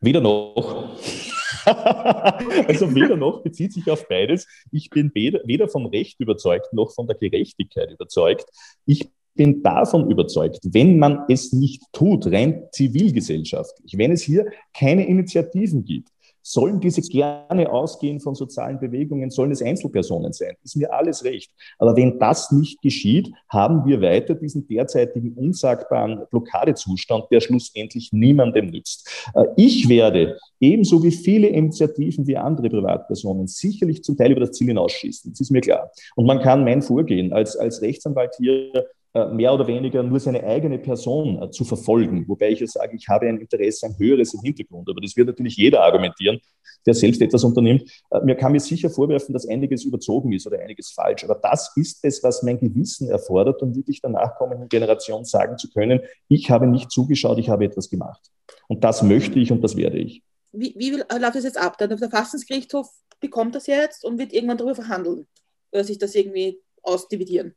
Weder noch. also weder noch bezieht sich auf beides. Ich bin weder vom Recht überzeugt noch von der Gerechtigkeit überzeugt. Ich bin davon überzeugt, wenn man es nicht tut, rein zivilgesellschaftlich, wenn es hier keine Initiativen gibt, sollen diese gerne ausgehen von sozialen Bewegungen, sollen es Einzelpersonen sein, ist mir alles recht. Aber wenn das nicht geschieht, haben wir weiter diesen derzeitigen unsagbaren Blockadezustand, der schlussendlich niemandem nützt. Äh, ich werde ebenso wie viele Initiativen wie andere Privatpersonen sicherlich zum Teil über das Ziel hinausschießen. Das ist mir klar. Und man kann mein Vorgehen als, als Rechtsanwalt hier mehr oder weniger nur seine eigene Person äh, zu verfolgen. Wobei ich ja sage, ich habe ein Interesse, ein höheres im Hintergrund. Aber das wird natürlich jeder argumentieren, der selbst etwas unternimmt. Äh, mir kann mir sicher vorwerfen, dass einiges überzogen ist oder einiges falsch. Aber das ist es, was mein Gewissen erfordert, um wirklich der nachkommenden Generation sagen zu können, ich habe nicht zugeschaut, ich habe etwas gemacht. Und das möchte ich und das werde ich. Wie, wie läuft das jetzt ab? Der Verfassungsgerichtshof bekommt das jetzt und wird irgendwann darüber verhandeln oder sich das irgendwie ausdividieren?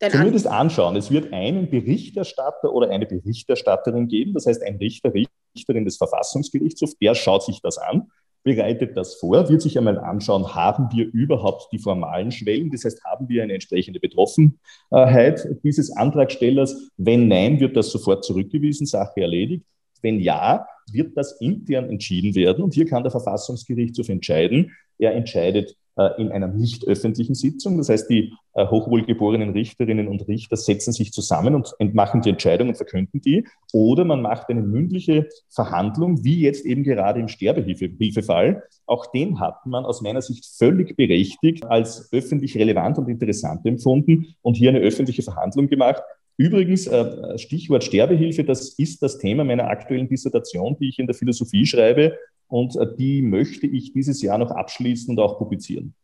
Zumindest anschauen. Es wird einen Berichterstatter oder eine Berichterstatterin geben, das heißt ein Richter, Richterin des Verfassungsgerichtshofs, der schaut sich das an, bereitet das vor, wird sich einmal anschauen, haben wir überhaupt die formalen Schwellen, das heißt, haben wir eine entsprechende Betroffenheit dieses Antragstellers. Wenn nein, wird das sofort zurückgewiesen, Sache erledigt. Wenn ja, wird das intern entschieden werden und hier kann der Verfassungsgerichtshof entscheiden. Er entscheidet in einer nicht öffentlichen Sitzung. Das heißt, die äh, hochwohlgeborenen Richterinnen und Richter setzen sich zusammen und machen die Entscheidung und verkünden die. Oder man macht eine mündliche Verhandlung, wie jetzt eben gerade im Sterbehilfefall. Auch den hat man aus meiner Sicht völlig berechtigt als öffentlich relevant und interessant empfunden und hier eine öffentliche Verhandlung gemacht. Übrigens, äh, Stichwort Sterbehilfe, das ist das Thema meiner aktuellen Dissertation, die ich in der Philosophie schreibe und äh, die möchte ich dieses Jahr noch abschließen und auch publizieren.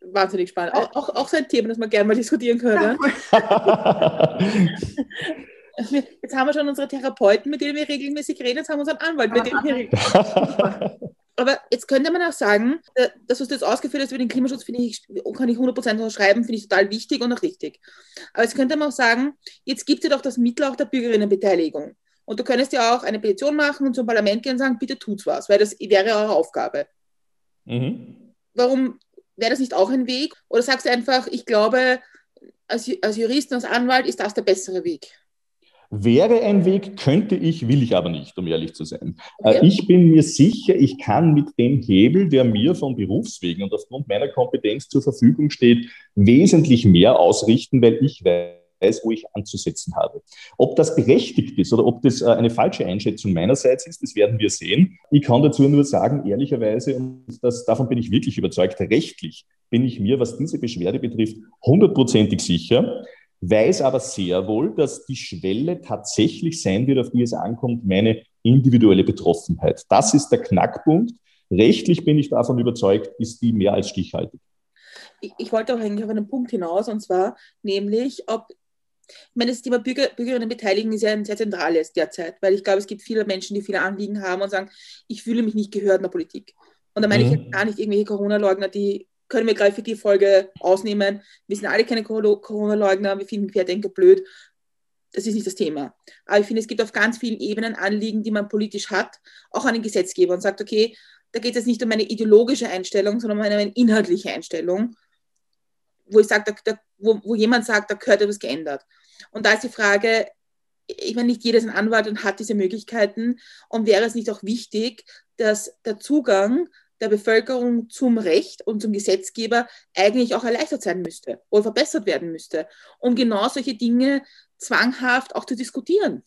Wahnsinnig spannend. Auch, auch, auch so ein Thema, das man gerne mal diskutieren könnte. Jetzt haben wir schon unsere Therapeuten, mit denen wir regelmäßig reden, jetzt haben wir unseren Anwalt, mit dem wir reden. Aber jetzt könnte man auch sagen, äh, das, was du jetzt ausgeführt hast über den Klimaschutz, finde ich, kann ich 100% unterschreiben, finde ich total wichtig und auch richtig. Aber jetzt könnte man auch sagen, jetzt gibt es ja doch das Mittel auch der Bürgerinnenbeteiligung. Und du könntest ja auch eine Petition machen und zum Parlament gehen und sagen, bitte tut's was, weil das wäre eure Aufgabe. Mhm. Warum wäre das nicht auch ein Weg? Oder sagst du einfach, ich glaube, als, als Jurist, als Anwalt ist das der bessere Weg? Wäre ein Weg, könnte ich, will ich aber nicht, um ehrlich zu sein. Okay. Äh, ich bin mir sicher, ich kann mit dem Hebel, der mir von Berufswegen und aufgrund meiner Kompetenz zur Verfügung steht, wesentlich mehr ausrichten, weil ich weiß, wo ich anzusetzen habe. Ob das berechtigt ist oder ob das äh, eine falsche Einschätzung meinerseits ist, das werden wir sehen. Ich kann dazu nur sagen, ehrlicherweise, und das, davon bin ich wirklich überzeugt, rechtlich bin ich mir, was diese Beschwerde betrifft, hundertprozentig sicher weiß aber sehr wohl, dass die Schwelle tatsächlich sein wird, auf die es ankommt, meine individuelle Betroffenheit. Das ist der Knackpunkt. Rechtlich bin ich davon überzeugt, ist die mehr als stichhaltig. Ich, ich wollte auch eigentlich auf einen Punkt hinaus, und zwar nämlich, ob ich meine, das Thema Bürger, Bürgerinnenbeteiligung ist ja ein sehr zentrales derzeit, weil ich glaube, es gibt viele Menschen, die viele Anliegen haben und sagen, ich fühle mich nicht gehört in der Politik. Und da meine mhm. ich gar nicht irgendwelche Corona-Leugner, die können wir gleich für die Folge ausnehmen. Wir sind alle keine Corona-Leugner, wir finden Querdenker blöd. Das ist nicht das Thema. Aber ich finde, es gibt auf ganz vielen Ebenen Anliegen, die man politisch hat, auch an den Gesetzgeber und sagt, okay, da geht es jetzt nicht um eine ideologische Einstellung, sondern um eine inhaltliche Einstellung, wo ich sage, da, da, wo, wo jemand sagt, da gehört etwas geändert. Und da ist die Frage, ich meine, nicht jeder ist ein Anwalt und hat diese Möglichkeiten. Und wäre es nicht auch wichtig, dass der Zugang der Bevölkerung zum Recht und zum Gesetzgeber eigentlich auch erleichtert sein müsste oder verbessert werden müsste, um genau solche Dinge zwanghaft auch zu diskutieren?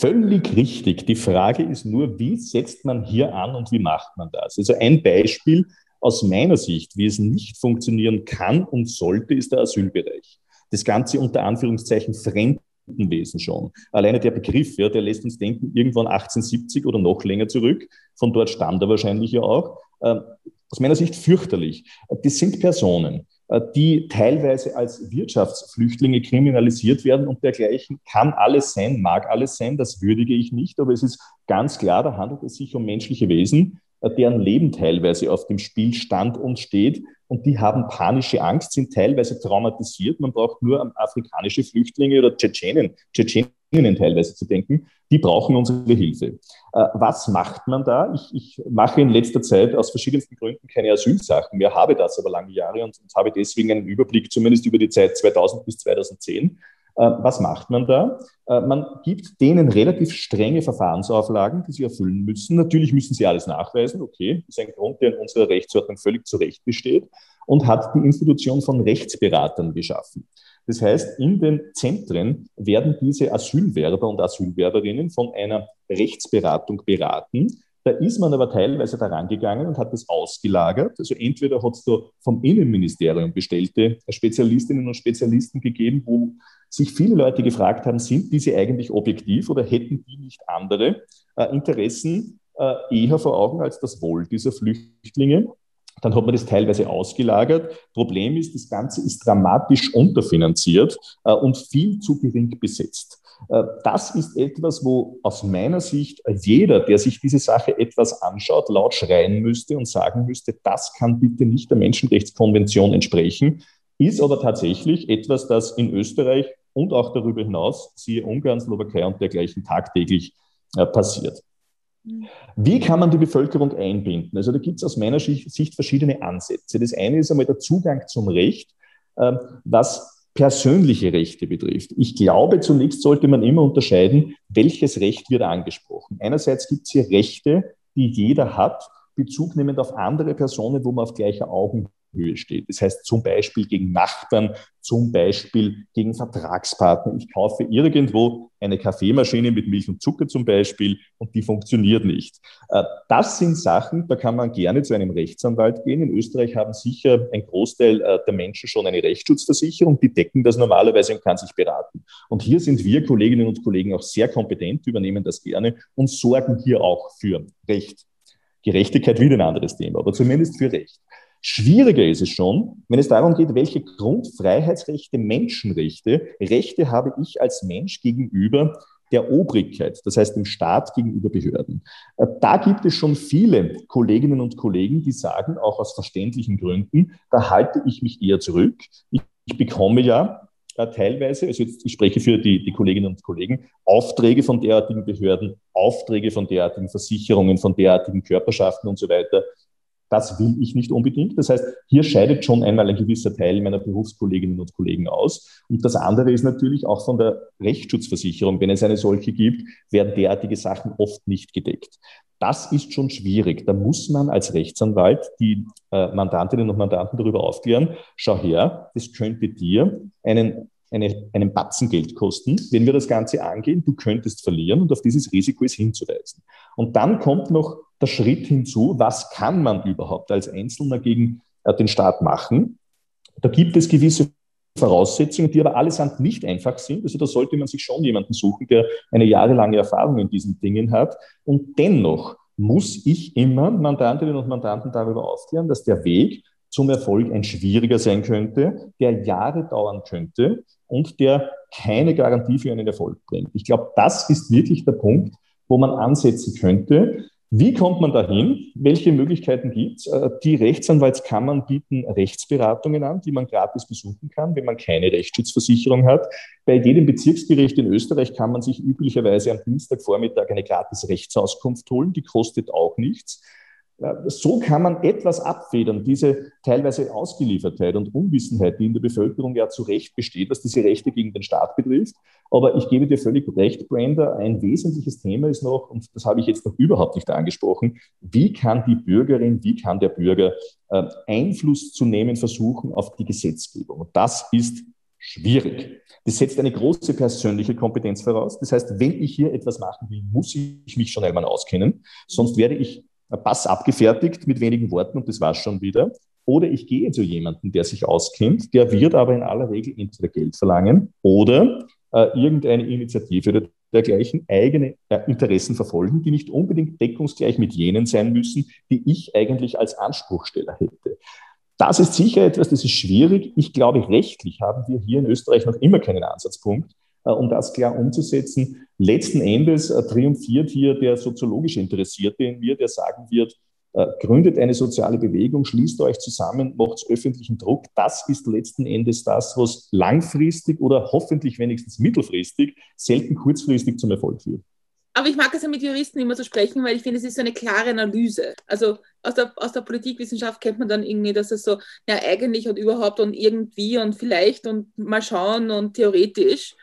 Völlig richtig. Die Frage ist nur, wie setzt man hier an und wie macht man das? Also ein Beispiel aus meiner Sicht, wie es nicht funktionieren kann und sollte, ist der Asylbereich das Ganze unter Anführungszeichen Fremdenwesen schon. Alleine der Begriff, ja, der lässt uns denken, irgendwann 1870 oder noch länger zurück. Von dort stammt er wahrscheinlich ja auch. Ähm, aus meiner Sicht fürchterlich. Das sind Personen, äh, die teilweise als Wirtschaftsflüchtlinge kriminalisiert werden und dergleichen. Kann alles sein, mag alles sein, das würdige ich nicht, aber es ist ganz klar, da handelt es sich um menschliche Wesen, äh, deren Leben teilweise auf dem Spiel stand und steht. Und die haben panische Angst, sind teilweise traumatisiert. Man braucht nur an afrikanische Flüchtlinge oder Tschetschenen, Tschetscheninnen teilweise zu denken. Die brauchen unsere Hilfe. Äh, was macht man da? Ich, ich mache in letzter Zeit aus verschiedensten Gründen keine Asylsachen mehr, habe das aber lange Jahre und, und habe deswegen einen Überblick zumindest über die Zeit 2000 bis 2010 äh, was macht man da? Äh, man gibt denen relativ strenge Verfahrensauflagen, die sie erfüllen müssen. Natürlich müssen sie alles nachweisen. Okay, das ist ein Grund, der in unserer Rechtsordnung völlig zu Recht besteht und hat die Institution von Rechtsberatern geschaffen. Das heißt, in den Zentren werden diese Asylwerber und Asylwerberinnen von einer Rechtsberatung beraten. Da ist man aber teilweise daran gegangen und hat das ausgelagert. Also entweder hat es da vom Innenministerium bestellte Spezialistinnen und Spezialisten gegeben, wo sich viele Leute gefragt haben, sind diese eigentlich objektiv oder hätten die nicht andere äh, Interessen äh, eher vor Augen als das Wohl dieser Flüchtlinge? Dann hat man das teilweise ausgelagert. Problem ist, das Ganze ist dramatisch unterfinanziert äh, und viel zu gering besetzt. Äh, das ist etwas, wo aus meiner Sicht jeder, der sich diese Sache etwas anschaut, laut schreien müsste und sagen müsste, das kann bitte nicht der Menschenrechtskonvention entsprechen, ist aber tatsächlich etwas, das in Österreich und auch darüber hinaus, siehe Ungarn, Slowakei und dergleichen, tagtäglich äh, passiert. Mhm. Wie kann man die Bevölkerung einbinden? Also da gibt es aus meiner Sicht verschiedene Ansätze. Das eine ist einmal der Zugang zum Recht, ähm, was persönliche Rechte betrifft. Ich glaube, zunächst sollte man immer unterscheiden, welches Recht wird angesprochen. Einerseits gibt es hier Rechte, die jeder hat, bezugnehmend auf andere Personen, wo man auf gleicher Augenhöhe Höhe steht. Das heißt zum Beispiel gegen Nachbarn, zum Beispiel gegen Vertragspartner. Ich kaufe irgendwo eine Kaffeemaschine mit Milch und Zucker zum Beispiel und die funktioniert nicht. Äh, das sind Sachen, da kann man gerne zu einem Rechtsanwalt gehen. In Österreich haben sicher ein Großteil äh, der Menschen schon eine Rechtsschutzversicherung, die decken das normalerweise und kann sich beraten. Und hier sind wir Kolleginnen und Kollegen auch sehr kompetent, übernehmen das gerne und sorgen hier auch für Recht. Gerechtigkeit wieder ein anderes Thema, aber zumindest für Recht. Schwieriger ist es schon, wenn es darum geht, welche Grundfreiheitsrechte, Menschenrechte, Rechte habe ich als Mensch gegenüber der Obrigkeit, das heißt dem Staat gegenüber Behörden. Äh, da gibt es schon viele Kolleginnen und Kollegen, die sagen, auch aus verständlichen Gründen, da halte ich mich eher zurück. Ich, ich bekomme ja äh, teilweise, also jetzt, ich spreche für die, die Kolleginnen und Kollegen, Aufträge von derartigen Behörden, Aufträge von derartigen Versicherungen, von derartigen Körperschaften und so weiter, das will ich nicht unbedingt. Das heißt, hier scheidet schon einmal ein gewisser Teil meiner Berufskolleginnen und Kollegen aus. Und das andere ist natürlich auch von der Rechtsschutzversicherung. Wenn es eine solche gibt, werden derartige Sachen oft nicht gedeckt. Das ist schon schwierig. Da muss man als Rechtsanwalt die äh, Mandantinnen und Mandanten darüber aufklären. Schau her, das könnte dir einen eine, einen Batzen Geld kosten, wenn wir das Ganze angehen. Du könntest verlieren und auf dieses Risiko ist hinzuweisen. Und dann kommt noch der Schritt hinzu, was kann man überhaupt als Einzelner gegen äh, den Staat machen? Da gibt es gewisse Voraussetzungen, die aber allesamt nicht einfach sind. Also da sollte man sich schon jemanden suchen, der eine jahrelange Erfahrung in diesen Dingen hat. Und dennoch muss ich immer Mandantinnen und Mandanten darüber aufklären, dass der Weg zum Erfolg ein schwieriger sein könnte, der Jahre dauern könnte und der keine Garantie für einen Erfolg bringt. Ich glaube, das ist wirklich der Punkt, wo man ansetzen könnte. Wie kommt man dahin? Welche Möglichkeiten gibt es? Äh, die Rechtsanwaltskammern bieten Rechtsberatungen an, die man gratis besuchen kann, wenn man keine Rechtsschutzversicherung hat. Bei jedem Bezirksgericht in Österreich kann man sich üblicherweise am Dienstagvormittag eine gratis Rechtsauskunft holen. Die kostet auch nichts. So kann man etwas abfedern, diese teilweise Ausgeliefertheit und Unwissenheit, die in der Bevölkerung ja zu Recht besteht, was diese Rechte gegen den Staat betrifft. Aber ich gebe dir völlig recht, Brander, ein wesentliches Thema ist noch, und das habe ich jetzt noch überhaupt nicht angesprochen, wie kann die Bürgerin, wie kann der Bürger äh, Einfluss zu nehmen versuchen auf die Gesetzgebung? Und das ist schwierig. Das setzt eine große persönliche Kompetenz voraus. Das heißt, wenn ich hier etwas machen will, muss ich mich schon einmal auskennen. Sonst werde ich Pass abgefertigt mit wenigen Worten und das war's schon wieder. Oder ich gehe zu jemandem, der sich auskennt, der wird aber in aller Regel entweder Geld verlangen oder äh, irgendeine Initiative oder dergleichen eigene äh, Interessen verfolgen, die nicht unbedingt deckungsgleich mit jenen sein müssen, die ich eigentlich als Anspruchsteller hätte. Das ist sicher etwas, das ist schwierig. Ich glaube, rechtlich haben wir hier in Österreich noch immer keinen Ansatzpunkt. Äh, um das klar umzusetzen. Letzten Endes äh, triumphiert hier der soziologisch Interessierte in mir, der sagen wird, äh, gründet eine soziale Bewegung, schließt euch zusammen, macht öffentlichen Druck. Das ist letzten Endes das, was langfristig oder hoffentlich wenigstens mittelfristig, selten kurzfristig zum Erfolg führt. Aber ich mag es ja mit Juristen immer zu sprechen, weil ich finde, es ist so eine klare Analyse. Also aus der, aus der Politikwissenschaft kennt man dann irgendwie, dass es so, ja, eigentlich und überhaupt und irgendwie und vielleicht und mal schauen und theoretisch.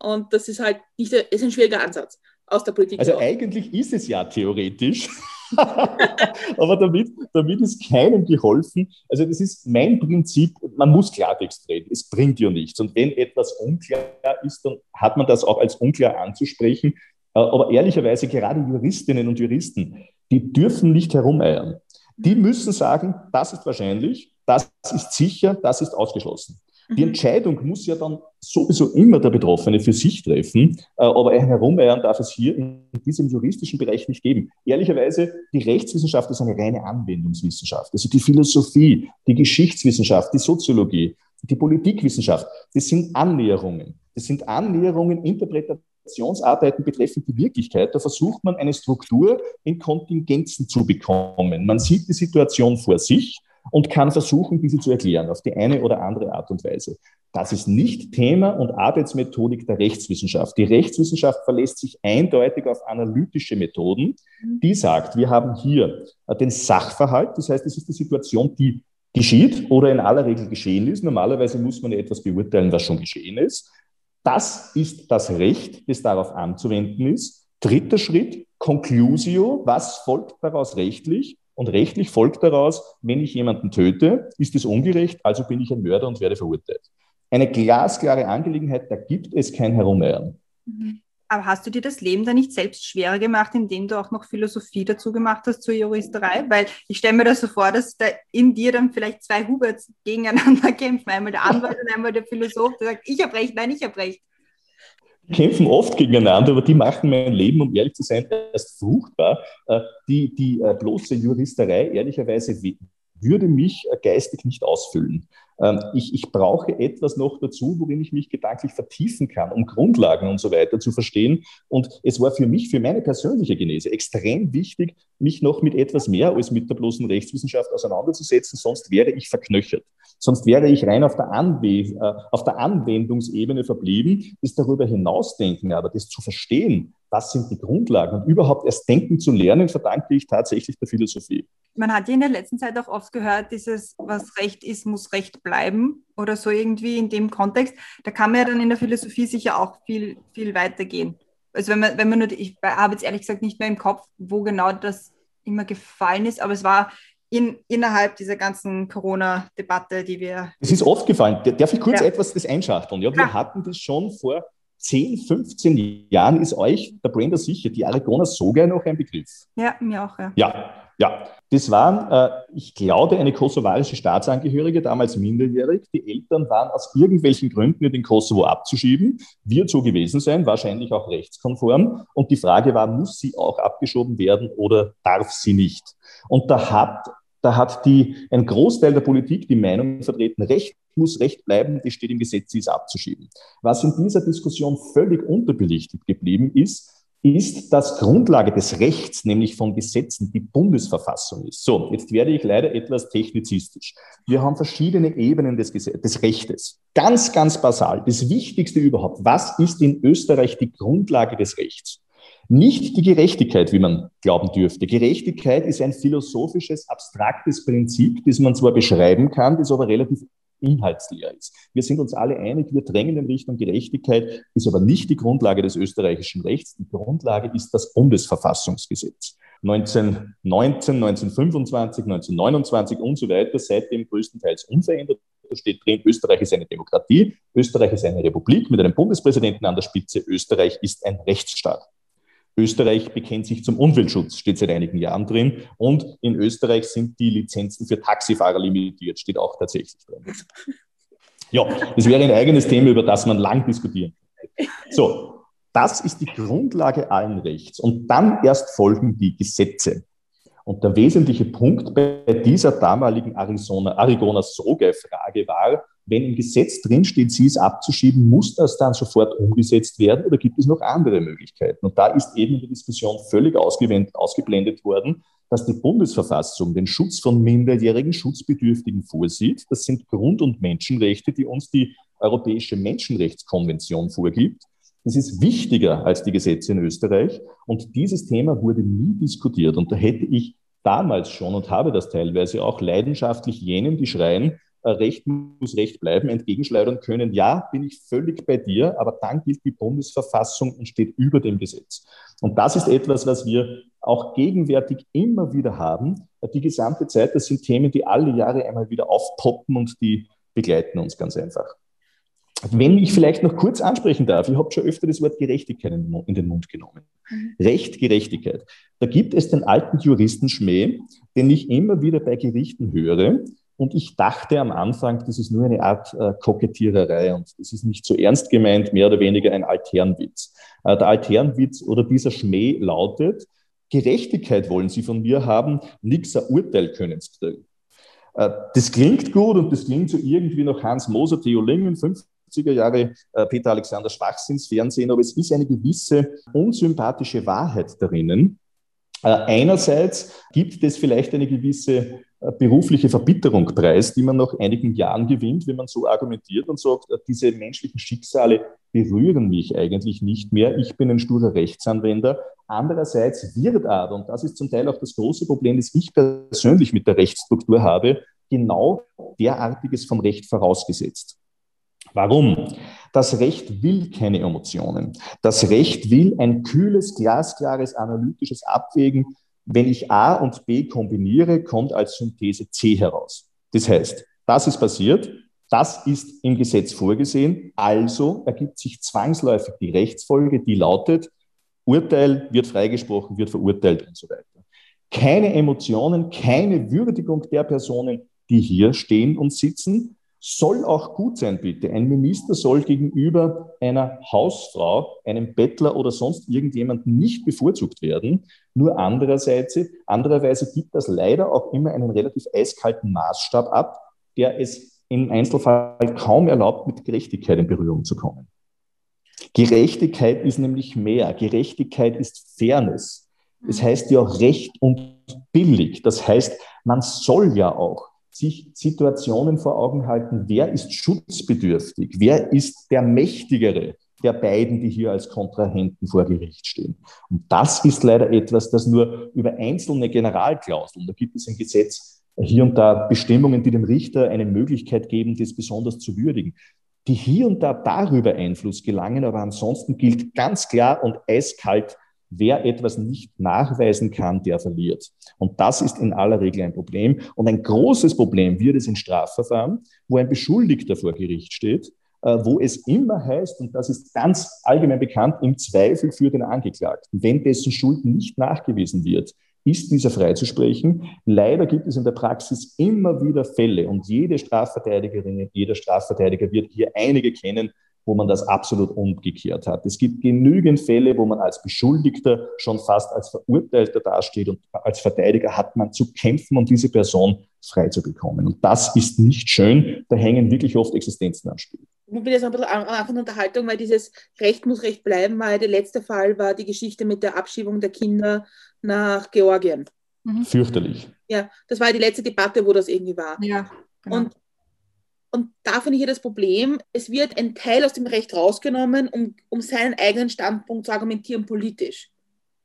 Und das ist halt nicht, ist ein schwieriger Ansatz aus der Politik. Also auch. eigentlich ist es ja theoretisch. Aber damit, damit ist keinem geholfen. Also das ist mein Prinzip, man muss Klartext reden. Es bringt ja nichts. Und wenn etwas unklar ist, dann hat man das auch als unklar anzusprechen. Äh, aber ehrlicherweise, gerade Juristinnen und Juristen, die dürfen nicht herumeiern. Die müssen sagen, das ist wahrscheinlich, das ist sicher, das ist ausgeschlossen. Die mhm. Entscheidung muss ja dann sowieso immer der Betroffene für sich treffen, äh, aber ein Herumeiern darf es hier in diesem juristischen Bereich nicht geben. Ehrlicherweise, die Rechtswissenschaft ist eine reine Anwendungswissenschaft. Also die Philosophie, die Geschichtswissenschaft, die Soziologie, die Politikwissenschaft, das sind Annäherungen. Das sind Annäherungen, Interpretationsarbeiten betreffend die Wirklichkeit. Da versucht man eine Struktur in Kontingenzen zu bekommen. Man sieht die Situation vor sich und kann versuchen, diese zu erklären auf die eine oder andere Art und Weise. Das ist nicht Thema und Arbeitsmethodik der Rechtswissenschaft. Die Rechtswissenschaft verlässt sich eindeutig auf analytische Methoden, die sagt, wir haben hier den Sachverhalt, das heißt, es ist die Situation, die geschieht oder in aller Regel geschehen ist. Normalerweise muss man etwas beurteilen, was schon geschehen ist. Das ist das Recht, das darauf anzuwenden ist. Dritter Schritt, Conclusio, was folgt daraus rechtlich? Und rechtlich folgt daraus, wenn ich jemanden töte, ist es ungerecht, also bin ich ein Mörder und werde verurteilt. Eine glasklare Angelegenheit, da gibt es kein Herumeiern. Mhm. Aber hast du dir das Leben da nicht selbst schwerer gemacht, indem du auch noch Philosophie dazu gemacht hast zur Juristerei? Weil ich stelle mir das so vor, dass da in dir dann vielleicht zwei Huberts gegeneinander kämpfen. Einmal der Anwalt und einmal der Philosoph, der sagt, ich habe recht, nein, ich habe recht. Kämpfen oft gegeneinander, aber die machen mein Leben, um ehrlich zu sein, erst fruchtbar. Äh, die, die äh, bloße Juristerei, ehrlicherweise, würde mich äh, geistig nicht ausfüllen. Ähm, ich, ich brauche etwas noch dazu, worin ich mich gedanklich vertiefen kann, um Grundlagen und so weiter zu verstehen. Und es war für mich, für meine persönliche Genese extrem wichtig, mich noch mit etwas mehr als mit der bloßen Rechtswissenschaft auseinanderzusetzen, sonst wäre ich verknöchert. Sonst wäre ich rein auf der, Anwe äh, auf der Anwendungsebene verblieben. Das darüber hinausdenken, aber das zu verstehen, was sind die Grundlagen und überhaupt erst denken zu lernen, verdanke ich tatsächlich der Philosophie. Man hat ja in der letzten Zeit auch oft gehört, dieses, was Recht ist, muss Recht bleiben oder so irgendwie in dem Kontext. Da kann man ja dann in der Philosophie sicher auch viel, viel weiter gehen. Also wenn man, wenn man nur, ich habe jetzt ehrlich gesagt nicht mehr im Kopf, wo genau das immer gefallen ist, aber es war in, innerhalb dieser ganzen Corona-Debatte, die wir. Es ist oft gefallen. Darf ich kurz ja. etwas das einschachteln? Ja, wir ja. hatten das schon vor 10, 15 Jahren ist euch der Brander sicher die Aragoner sogar noch ein Begriff. Ja, mir auch, ja. Ja, ja. Das waren, äh, ich glaube, eine kosovarische Staatsangehörige, damals minderjährig. Die Eltern waren aus irgendwelchen Gründen in den Kosovo abzuschieben. Wird so gewesen sein, wahrscheinlich auch rechtskonform. Und die Frage war, muss sie auch abgeschoben werden oder darf sie nicht? Und da hat da hat die, ein Großteil der Politik die Meinung vertreten, Recht muss Recht bleiben, das steht im Gesetz, sie ist abzuschieben. Was in dieser Diskussion völlig unterbelichtet geblieben ist, ist, dass Grundlage des Rechts, nämlich von Gesetzen, die Bundesverfassung ist. So, jetzt werde ich leider etwas technizistisch. Wir haben verschiedene Ebenen des, Gesetzes, des Rechtes. Ganz, ganz basal, das Wichtigste überhaupt. Was ist in Österreich die Grundlage des Rechts? Nicht die Gerechtigkeit, wie man glauben dürfte. Gerechtigkeit ist ein philosophisches, abstraktes Prinzip, das man zwar beschreiben kann, das aber relativ inhaltsleer ist. Wir sind uns alle einig, wir drängen in Richtung Gerechtigkeit, ist aber nicht die Grundlage des österreichischen Rechts. Die Grundlage ist das Bundesverfassungsgesetz. 1919, 1925, 1929 und so weiter, seitdem größtenteils unverändert. Da steht drin, Österreich ist eine Demokratie, Österreich ist eine Republik mit einem Bundespräsidenten an der Spitze, Österreich ist ein Rechtsstaat. Österreich bekennt sich zum Umweltschutz, steht seit einigen Jahren drin. Und in Österreich sind die Lizenzen für Taxifahrer limitiert, steht auch tatsächlich drin. Ja, das wäre ein eigenes Thema, über das man lang diskutieren kann. So, das ist die Grundlage allen Rechts. Und dann erst folgen die Gesetze. Und der wesentliche Punkt bei dieser damaligen Arizona, Arigoner Soge-Frage war, wenn im Gesetz drinsteht, sie ist abzuschieben, muss das dann sofort umgesetzt werden oder gibt es noch andere Möglichkeiten? Und da ist eben in der Diskussion völlig ausgeblendet worden, dass die Bundesverfassung den Schutz von minderjährigen Schutzbedürftigen vorsieht. Das sind Grund- und Menschenrechte, die uns die Europäische Menschenrechtskonvention vorgibt. Das ist wichtiger als die Gesetze in Österreich. Und dieses Thema wurde nie diskutiert. Und da hätte ich damals schon und habe das teilweise auch leidenschaftlich jenen, die schreien, Recht muss Recht bleiben, entgegenschleudern können. Ja, bin ich völlig bei dir, aber dann gilt die Bundesverfassung und steht über dem Gesetz. Und das ist etwas, was wir auch gegenwärtig immer wieder haben. Die gesamte Zeit, das sind Themen, die alle Jahre einmal wieder aufpoppen und die begleiten uns ganz einfach. Wenn ich vielleicht noch kurz ansprechen darf, ich habe schon öfter das Wort Gerechtigkeit in den Mund genommen. Mhm. Recht, Gerechtigkeit. Da gibt es den alten Juristenschmäh, den ich immer wieder bei Gerichten höre, und ich dachte am Anfang, das ist nur eine Art äh, Kokettiererei und das ist nicht so ernst gemeint, mehr oder weniger ein Alternwitz. Äh, der Alternwitz oder dieser Schmäh lautet, Gerechtigkeit wollen Sie von mir haben, nix ein Urteil können Sie kriegen. Äh, das klingt gut und das klingt so irgendwie nach Hans Moser, Theo Lingen, 50er Jahre, äh, Peter Alexander Schwachsinnsfernsehen, aber es ist eine gewisse unsympathische Wahrheit darinnen. Äh, einerseits gibt es vielleicht eine gewisse berufliche Verbitterung preist, die man nach einigen Jahren gewinnt, wenn man so argumentiert und sagt, äh, diese menschlichen Schicksale berühren mich eigentlich nicht mehr. Ich bin ein sturer Rechtsanwender. Andererseits wird aber, und das ist zum Teil auch das große Problem, das ich persönlich mit der Rechtsstruktur habe, genau derartiges vom Recht vorausgesetzt. Warum? Das Recht will keine Emotionen. Das Recht will ein kühles, glasklares, analytisches Abwägen. Wenn ich A und B kombiniere, kommt als Synthese C heraus. Das heißt, das ist passiert, das ist im Gesetz vorgesehen, also ergibt sich zwangsläufig die Rechtsfolge, die lautet, Urteil wird freigesprochen, wird verurteilt und so weiter. Keine Emotionen, keine Würdigung der Personen, die hier stehen und sitzen, soll auch gut sein, bitte. Ein Minister soll gegenüber einer Hausfrau, einem Bettler oder sonst irgendjemandem nicht bevorzugt werden. Nur andererseits, andererweise gibt das leider auch immer einen relativ eiskalten Maßstab ab, der es im Einzelfall kaum erlaubt, mit Gerechtigkeit in Berührung zu kommen. Gerechtigkeit ist nämlich mehr. Gerechtigkeit ist Fairness. Das heißt ja auch Recht und billig. Das heißt, man soll ja auch sich Situationen vor Augen halten, wer ist schutzbedürftig, wer ist der Mächtigere der beiden, die hier als Kontrahenten vor Gericht stehen. Und das ist leider etwas, das nur über einzelne Generalklauseln, da gibt es im Gesetz hier und da Bestimmungen, die dem Richter eine Möglichkeit geben, das besonders zu würdigen, die hier und da darüber Einfluss gelangen, aber ansonsten gilt ganz klar und eiskalt, Wer etwas nicht nachweisen kann, der verliert. Und das ist in aller Regel ein Problem. Und ein großes Problem wird es in Strafverfahren, wo ein Beschuldigter vor Gericht steht, äh, wo es immer heißt, und das ist ganz allgemein bekannt, im Zweifel für den Angeklagten, wenn dessen Schuld nicht nachgewiesen wird, ist dieser freizusprechen. Leider gibt es in der Praxis immer wieder Fälle und jede Strafverteidigerin, jeder Strafverteidiger wird hier einige kennen, wo man das absolut umgekehrt hat. Es gibt genügend Fälle, wo man als Beschuldigter schon fast als Verurteilter dasteht und als Verteidiger hat man zu kämpfen, um diese Person frei zu bekommen. Und das ist nicht schön. Da hängen wirklich oft Existenzen am Spiel. Ich bin jetzt ein bisschen am Anfang der Unterhaltung, weil dieses Recht muss Recht bleiben, weil der letzte Fall war die Geschichte mit der Abschiebung der Kinder nach Georgien. Mhm. Fürchterlich. Ja, das war die letzte Debatte, wo das irgendwie war. Ja, genau. Und und da finde ich hier das Problem, es wird ein Teil aus dem Recht rausgenommen, um, um seinen eigenen Standpunkt zu argumentieren politisch.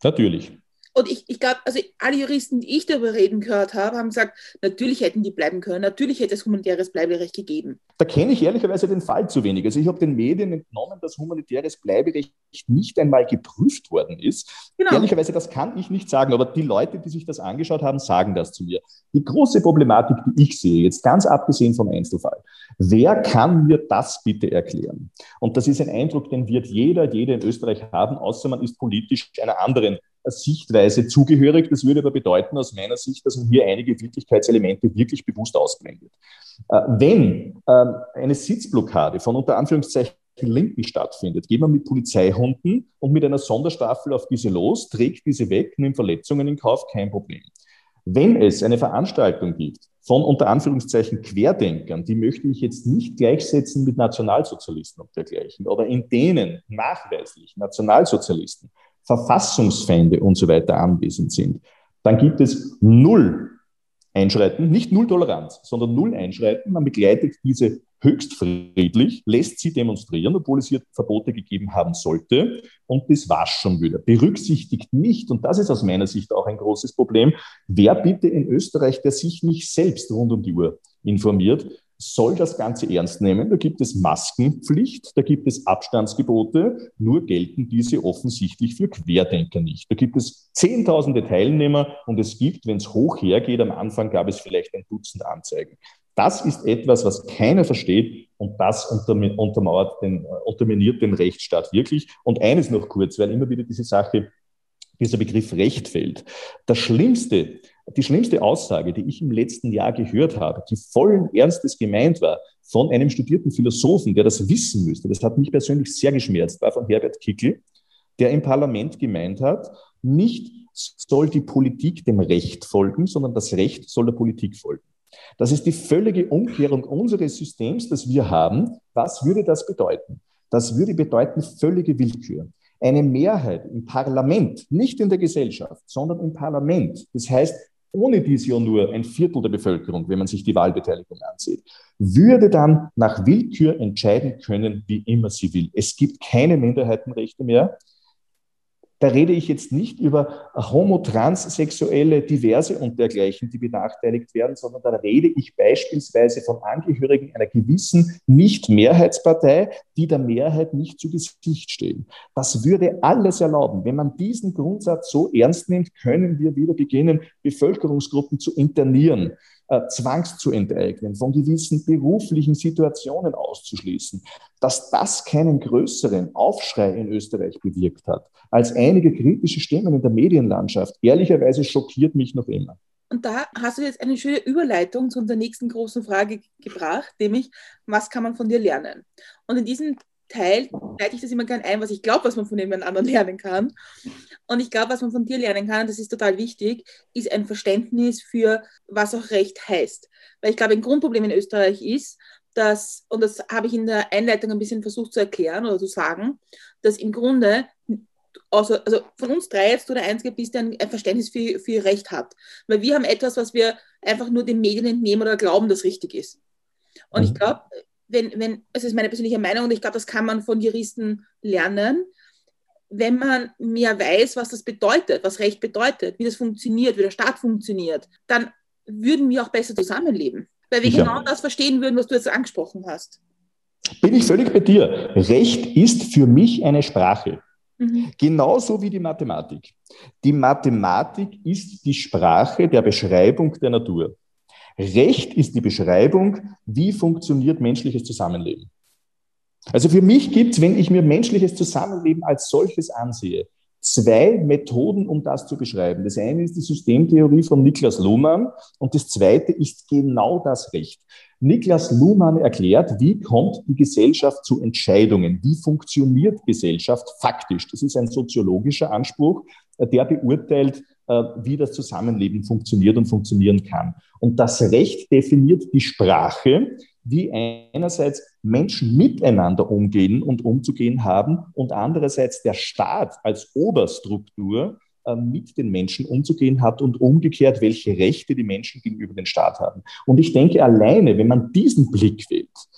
Natürlich. Und ich, ich glaube, also alle Juristen, die ich darüber reden gehört habe, haben gesagt, natürlich hätten die bleiben können, natürlich hätte es humanitäres Bleiberecht gegeben. Da kenne ich ehrlicherweise den Fall zu wenig. Also ich habe den Medien entnommen, dass humanitäres Bleiberecht nicht einmal geprüft worden ist. Genau. Ehrlicherweise, das kann ich nicht sagen, aber die Leute, die sich das angeschaut haben, sagen das zu mir. Die große Problematik, die ich sehe, jetzt ganz abgesehen vom Einzelfall, wer kann mir das bitte erklären? Und das ist ein Eindruck, den wird jeder, jede in Österreich haben, außer man ist politisch einer anderen Sichtweise zugehörig. Das würde aber bedeuten, aus meiner Sicht, dass man hier einige Wirklichkeitselemente wirklich bewusst ausblendet. Äh, wenn ähm, eine Sitzblockade von unter Anführungszeichen Linken stattfindet, geht man mit Polizeihunden und mit einer Sonderstaffel auf diese los, trägt diese weg, nimmt Verletzungen in Kauf, kein Problem. Wenn es eine Veranstaltung gibt von unter Anführungszeichen Querdenkern, die möchte ich jetzt nicht gleichsetzen mit Nationalsozialisten und dergleichen, aber in denen nachweislich Nationalsozialisten Verfassungsfeinde und so weiter anwesend sind, dann gibt es null Einschreiten, nicht null Toleranz, sondern null Einschreiten. Man begleitet diese höchst friedlich, lässt sie demonstrieren, obwohl es hier Verbote gegeben haben sollte. Und das war schon wieder. Berücksichtigt nicht, und das ist aus meiner Sicht auch ein großes Problem, wer bitte in Österreich, der sich nicht selbst rund um die Uhr informiert, soll das Ganze ernst nehmen. Da gibt es Maskenpflicht, da gibt es Abstandsgebote, nur gelten diese offensichtlich für Querdenker nicht. Da gibt es Zehntausende Teilnehmer und es gibt, wenn es hoch hergeht, am Anfang gab es vielleicht ein Dutzend Anzeigen. Das ist etwas, was keiner versteht und das untermauert den, unterminiert den Rechtsstaat wirklich. Und eines noch kurz, weil immer wieder diese Sache, dieser Begriff Recht fällt. Das Schlimmste, die schlimmste Aussage, die ich im letzten Jahr gehört habe, die vollen Ernstes gemeint war, von einem studierten Philosophen, der das wissen müsste, das hat mich persönlich sehr geschmerzt, war von Herbert Kickel, der im Parlament gemeint hat, nicht soll die Politik dem Recht folgen, sondern das Recht soll der Politik folgen. Das ist die völlige Umkehrung unseres Systems, das wir haben. Was würde das bedeuten? Das würde bedeuten völlige Willkür. Eine Mehrheit im Parlament, nicht in der Gesellschaft, sondern im Parlament, das heißt ohne dies ja nur ein Viertel der Bevölkerung, wenn man sich die Wahlbeteiligung ansieht, würde dann nach Willkür entscheiden können, wie immer sie will. Es gibt keine Minderheitenrechte mehr. Da rede ich jetzt nicht über homo, transsexuelle, diverse und dergleichen, die benachteiligt werden, sondern da rede ich beispielsweise von Angehörigen einer gewissen Nicht-Mehrheitspartei, die der Mehrheit nicht zu Gesicht stehen. Das würde alles erlauben. Wenn man diesen Grundsatz so ernst nimmt, können wir wieder beginnen, Bevölkerungsgruppen zu internieren äh, zwangs zu enteignen, von gewissen beruflichen Situationen auszuschließen, dass das keinen größeren Aufschrei in Österreich bewirkt hat, als einige kritische Stimmen in der Medienlandschaft, ehrlicherweise schockiert mich noch immer. Und da hast du jetzt eine schöne Überleitung zu unserer nächsten großen Frage gebracht, nämlich, was kann man von dir lernen? Und in diesem Teil leite ich das immer gerne ein, was ich glaube, was man von jemand anderen lernen kann. Und ich glaube, was man von dir lernen kann, das ist total wichtig, ist ein Verständnis für, was auch Recht heißt. Weil ich glaube, ein Grundproblem in Österreich ist, dass, und das habe ich in der Einleitung ein bisschen versucht zu erklären oder zu sagen, dass im Grunde, also, also von uns drei jetzt du der Einzige bist, der ein, Verständnis für, für Recht hat. Weil wir haben etwas, was wir einfach nur den Medien entnehmen oder glauben, das richtig ist. Und mhm. ich glaube, wenn, wenn, das ist meine persönliche Meinung und ich glaube, das kann man von Juristen lernen, wenn man mehr weiß, was das bedeutet, was Recht bedeutet, wie das funktioniert, wie der Staat funktioniert, dann würden wir auch besser zusammenleben, weil wir ja. genau das verstehen würden, was du jetzt angesprochen hast. Bin ich völlig bei dir. Recht ist für mich eine Sprache. Mhm. Genauso wie die Mathematik. Die Mathematik ist die Sprache der Beschreibung der Natur. Recht ist die Beschreibung, wie funktioniert menschliches Zusammenleben. Also für mich gibt es, wenn ich mir menschliches Zusammenleben als solches ansehe, zwei Methoden, um das zu beschreiben. Das eine ist die Systemtheorie von Niklas Luhmann und das zweite ist genau das Recht. Niklas Luhmann erklärt, wie kommt die Gesellschaft zu Entscheidungen? Wie funktioniert Gesellschaft faktisch? Das ist ein soziologischer Anspruch, der beurteilt, wie das Zusammenleben funktioniert und funktionieren kann. Und das Recht definiert die Sprache, wie einerseits Menschen miteinander umgehen und umzugehen haben und andererseits der Staat als Oberstruktur äh, mit den Menschen umzugehen hat und umgekehrt, welche Rechte die Menschen gegenüber dem Staat haben. Und ich denke, alleine, wenn man diesen Blick wählt, äh,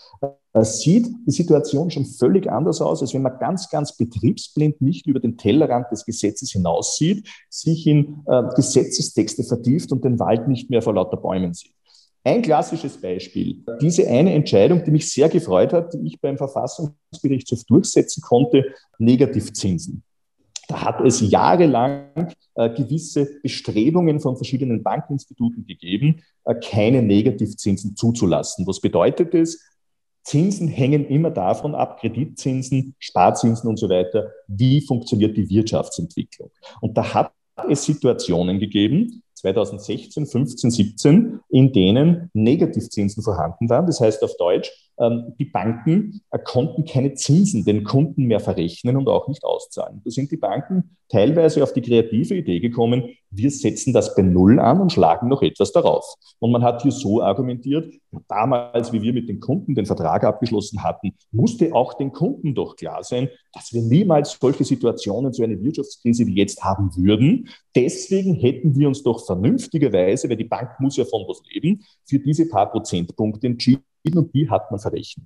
sieht die Situation schon völlig anders aus, als wenn man ganz, ganz betriebsblind nicht über den Tellerrand des Gesetzes hinaussieht, sich in äh, Gesetzestexte vertieft und den Wald nicht mehr vor lauter Bäumen sieht. Ein klassisches Beispiel, diese eine Entscheidung, die mich sehr gefreut hat, die ich beim Verfassungsgerichtshof durchsetzen konnte, Negativzinsen. Da hat es jahrelang äh, gewisse Bestrebungen von verschiedenen Bankinstituten gegeben, äh, keine Negativzinsen zuzulassen. Was bedeutet es? Zinsen hängen immer davon ab, Kreditzinsen, Sparzinsen und so weiter, wie funktioniert die Wirtschaftsentwicklung. Und da hat es Situationen gegeben, 2016, 15, 17, in denen Negativzinsen vorhanden waren. Das heißt auf Deutsch, die Banken konnten keine Zinsen den Kunden mehr verrechnen und auch nicht auszahlen. Da sind die Banken teilweise auf die kreative Idee gekommen, wir setzen das bei Null an und schlagen noch etwas darauf. Und man hat hier so argumentiert, damals, wie wir mit den Kunden den Vertrag abgeschlossen hatten, musste auch den Kunden doch klar sein, dass wir niemals solche Situationen, so eine Wirtschaftskrise wie jetzt haben würden. Deswegen hätten wir uns doch vernünftigerweise, weil die Bank muss ja von was leben, für diese paar Prozentpunkte entschieden und die hat man verrechnet.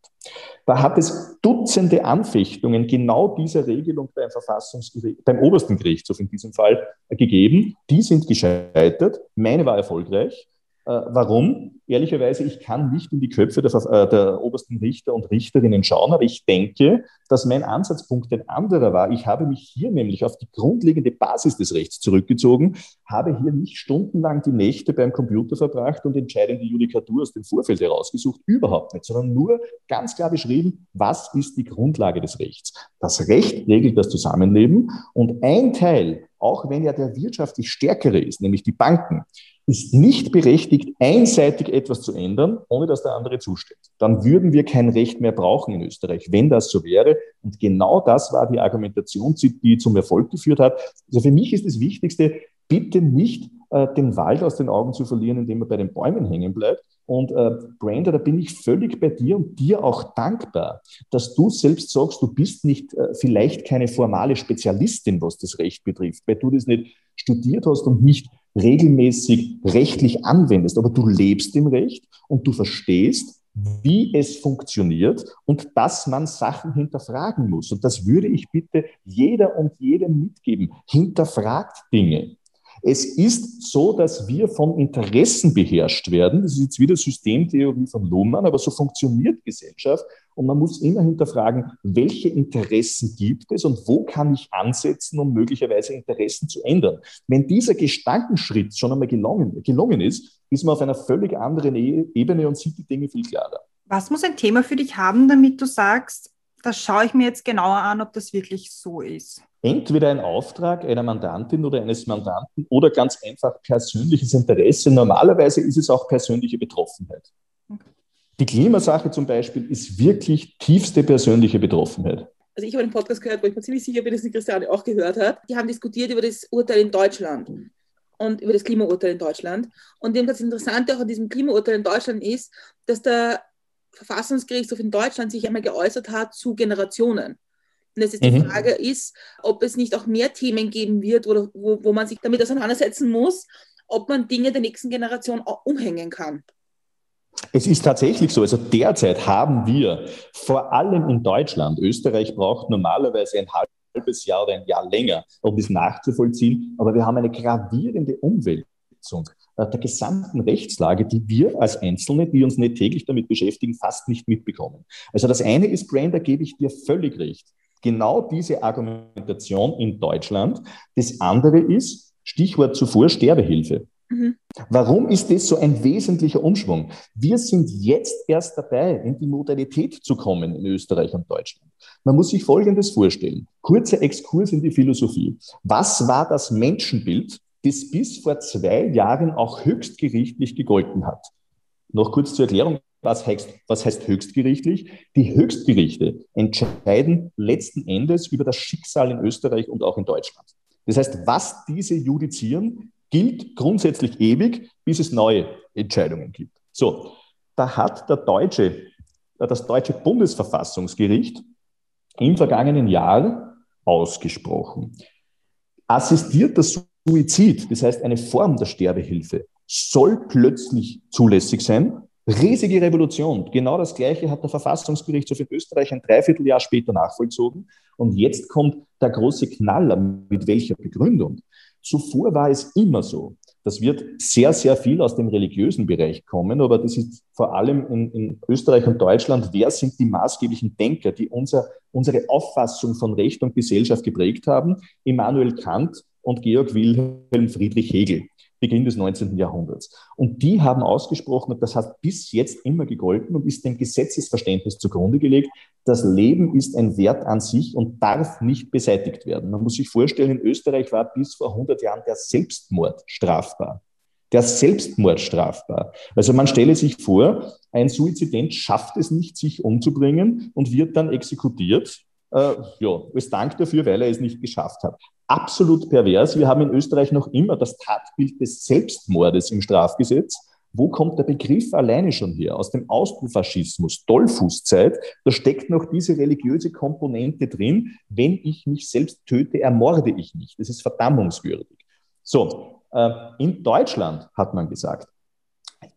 Da hat es Dutzende Anfechtungen genau dieser Regelung beim Verfassungsgericht, beim obersten Gerichtshof in diesem Fall gegeben. Die sind gescheitert. Meine war erfolgreich. Äh, warum? Ehrlicherweise, ich kann nicht in die Köpfe der, äh, der, obersten Richter und Richterinnen schauen, aber ich denke, dass mein Ansatzpunkt ein anderer war. Ich habe mich hier nämlich auf die grundlegende Basis des Rechts zurückgezogen, habe hier nicht stundenlang die Nächte beim Computer verbracht und entscheidende Judikatur aus dem Vorfeld herausgesucht, überhaupt nicht, sondern nur ganz klar beschrieben, was ist die Grundlage des Rechts. Das Recht regelt das Zusammenleben und ein Teil, auch wenn er der wirtschaftlich stärkere ist, nämlich die Banken, ist nicht berechtigt, einseitig etwas zu ändern, ohne dass der andere zustimmt. Dann würden wir kein Recht mehr brauchen in Österreich, wenn das so wäre. Und genau das war die Argumentation, die zum Erfolg geführt hat. Also für mich ist das Wichtigste, bitte nicht äh, den Wald aus den Augen zu verlieren, indem man bei den Bäumen hängen bleibt. Und äh, Brenda, da bin ich völlig bei dir und dir auch dankbar, dass du selbst sagst, du bist nicht äh, vielleicht keine formale Spezialistin, was das Recht betrifft, weil du das nicht studiert hast und nicht regelmäßig rechtlich anwendest, aber du lebst im Recht und du verstehst, wie es funktioniert und dass man Sachen hinterfragen muss. Und das würde ich bitte jeder und jedem mitgeben. Hinterfragt Dinge. Es ist so, dass wir von Interessen beherrscht werden. Das ist jetzt wieder Systemtheorie von Luhmann, aber so funktioniert Gesellschaft. Und man muss immer hinterfragen, welche Interessen gibt es und wo kann ich ansetzen, um möglicherweise Interessen zu ändern. Wenn dieser Gedankenschritt schon einmal gelungen, gelungen ist, ist man auf einer völlig anderen e-, Ebene und sieht die Dinge viel klarer. Was muss ein Thema für dich haben, damit du sagst, das schaue ich mir jetzt genauer an, ob das wirklich so ist? entweder ein Auftrag einer Mandantin oder eines Mandanten oder ganz einfach persönliches Interesse. Normalerweise ist es auch persönliche Betroffenheit. Die Klimasache zum Beispiel ist wirklich tiefste persönliche Betroffenheit. Also ich habe einen Podcast gehört, wo ich mir ziemlich sicher bin, dass die Christiane auch gehört hat. Die haben diskutiert über das Urteil in Deutschland und über das Klimaurteil in Deutschland. Und dem das Interessante auch an diesem Klimaurteil in Deutschland ist, dass der Verfassungsgerichtshof in Deutschland sich einmal geäußert hat zu Generationen. Und jetzt mhm. die Frage ist, ob es nicht auch mehr Themen geben wird, oder wo, wo man sich damit auseinandersetzen muss, ob man Dinge der nächsten Generation auch umhängen kann. Es ist tatsächlich so. Also derzeit haben wir vor allem in Deutschland, Österreich braucht normalerweise ein halbes Jahr oder ein Jahr länger, um das nachzuvollziehen, aber wir haben eine gravierende Umwälzung der gesamten Rechtslage, die wir als Einzelne, die uns nicht täglich damit beschäftigen, fast nicht mitbekommen. Also das eine ist, Brain, da gebe ich dir völlig recht genau diese Argumentation in Deutschland. Das andere ist, Stichwort zuvor, Sterbehilfe. Mhm. Warum ist das so ein wesentlicher Umschwung? Wir sind jetzt erst dabei, in die Modalität zu kommen in Österreich und Deutschland. Man muss sich Folgendes vorstellen. Kurzer Exkurs in die Philosophie. Was war das Menschenbild, das bis vor zwei Jahren auch höchstgerichtlich gegolten hat? Noch kurz zur Erklärung. Was heißt, was heißt höchstgerichtlich? Die Höchstgerichte entscheiden letzten Endes über das Schicksal in Österreich und auch in Deutschland. Das heißt, was diese judizieren, gilt grundsätzlich ewig, bis es neue Entscheidungen gibt. So, da hat der deutsche, das deutsche Bundesverfassungsgericht im vergangenen Jahr ausgesprochen. Assistierter Suizid, das heißt eine Form der Sterbehilfe, soll plötzlich zulässig sein, Riesige Revolution. Genau das Gleiche hat der Verfassungsgerichtshof in Österreich ein Dreivierteljahr später nachvollzogen. Und jetzt kommt der große Knaller. Mit welcher Begründung? Zuvor war es immer so. Das wird sehr, sehr viel aus dem religiösen Bereich kommen, aber das ist vor allem in, in Österreich und Deutschland, wer sind die maßgeblichen Denker, die unser, unsere Auffassung von Recht und Gesellschaft geprägt haben? Immanuel Kant und Georg Wilhelm Friedrich Hegel. Beginn des 19. Jahrhunderts. Und die haben ausgesprochen, und das hat bis jetzt immer gegolten und ist dem Gesetzesverständnis zugrunde gelegt, das Leben ist ein Wert an sich und darf nicht beseitigt werden. Man muss sich vorstellen, in Österreich war bis vor 100 Jahren der Selbstmord strafbar. Der Selbstmord strafbar. Also man stelle sich vor, ein Suizident schafft es nicht, sich umzubringen und wird dann exekutiert äh, ja, als Dank dafür, weil er es nicht geschafft hat absolut pervers. Wir haben in Österreich noch immer das Tatbild des Selbstmordes im Strafgesetz. Wo kommt der Begriff alleine schon her? Aus dem Austrofaschismus, Dollfußzeit, da steckt noch diese religiöse Komponente drin. Wenn ich mich selbst töte, ermorde ich nicht. Das ist verdammungswürdig. So, äh, in Deutschland hat man gesagt,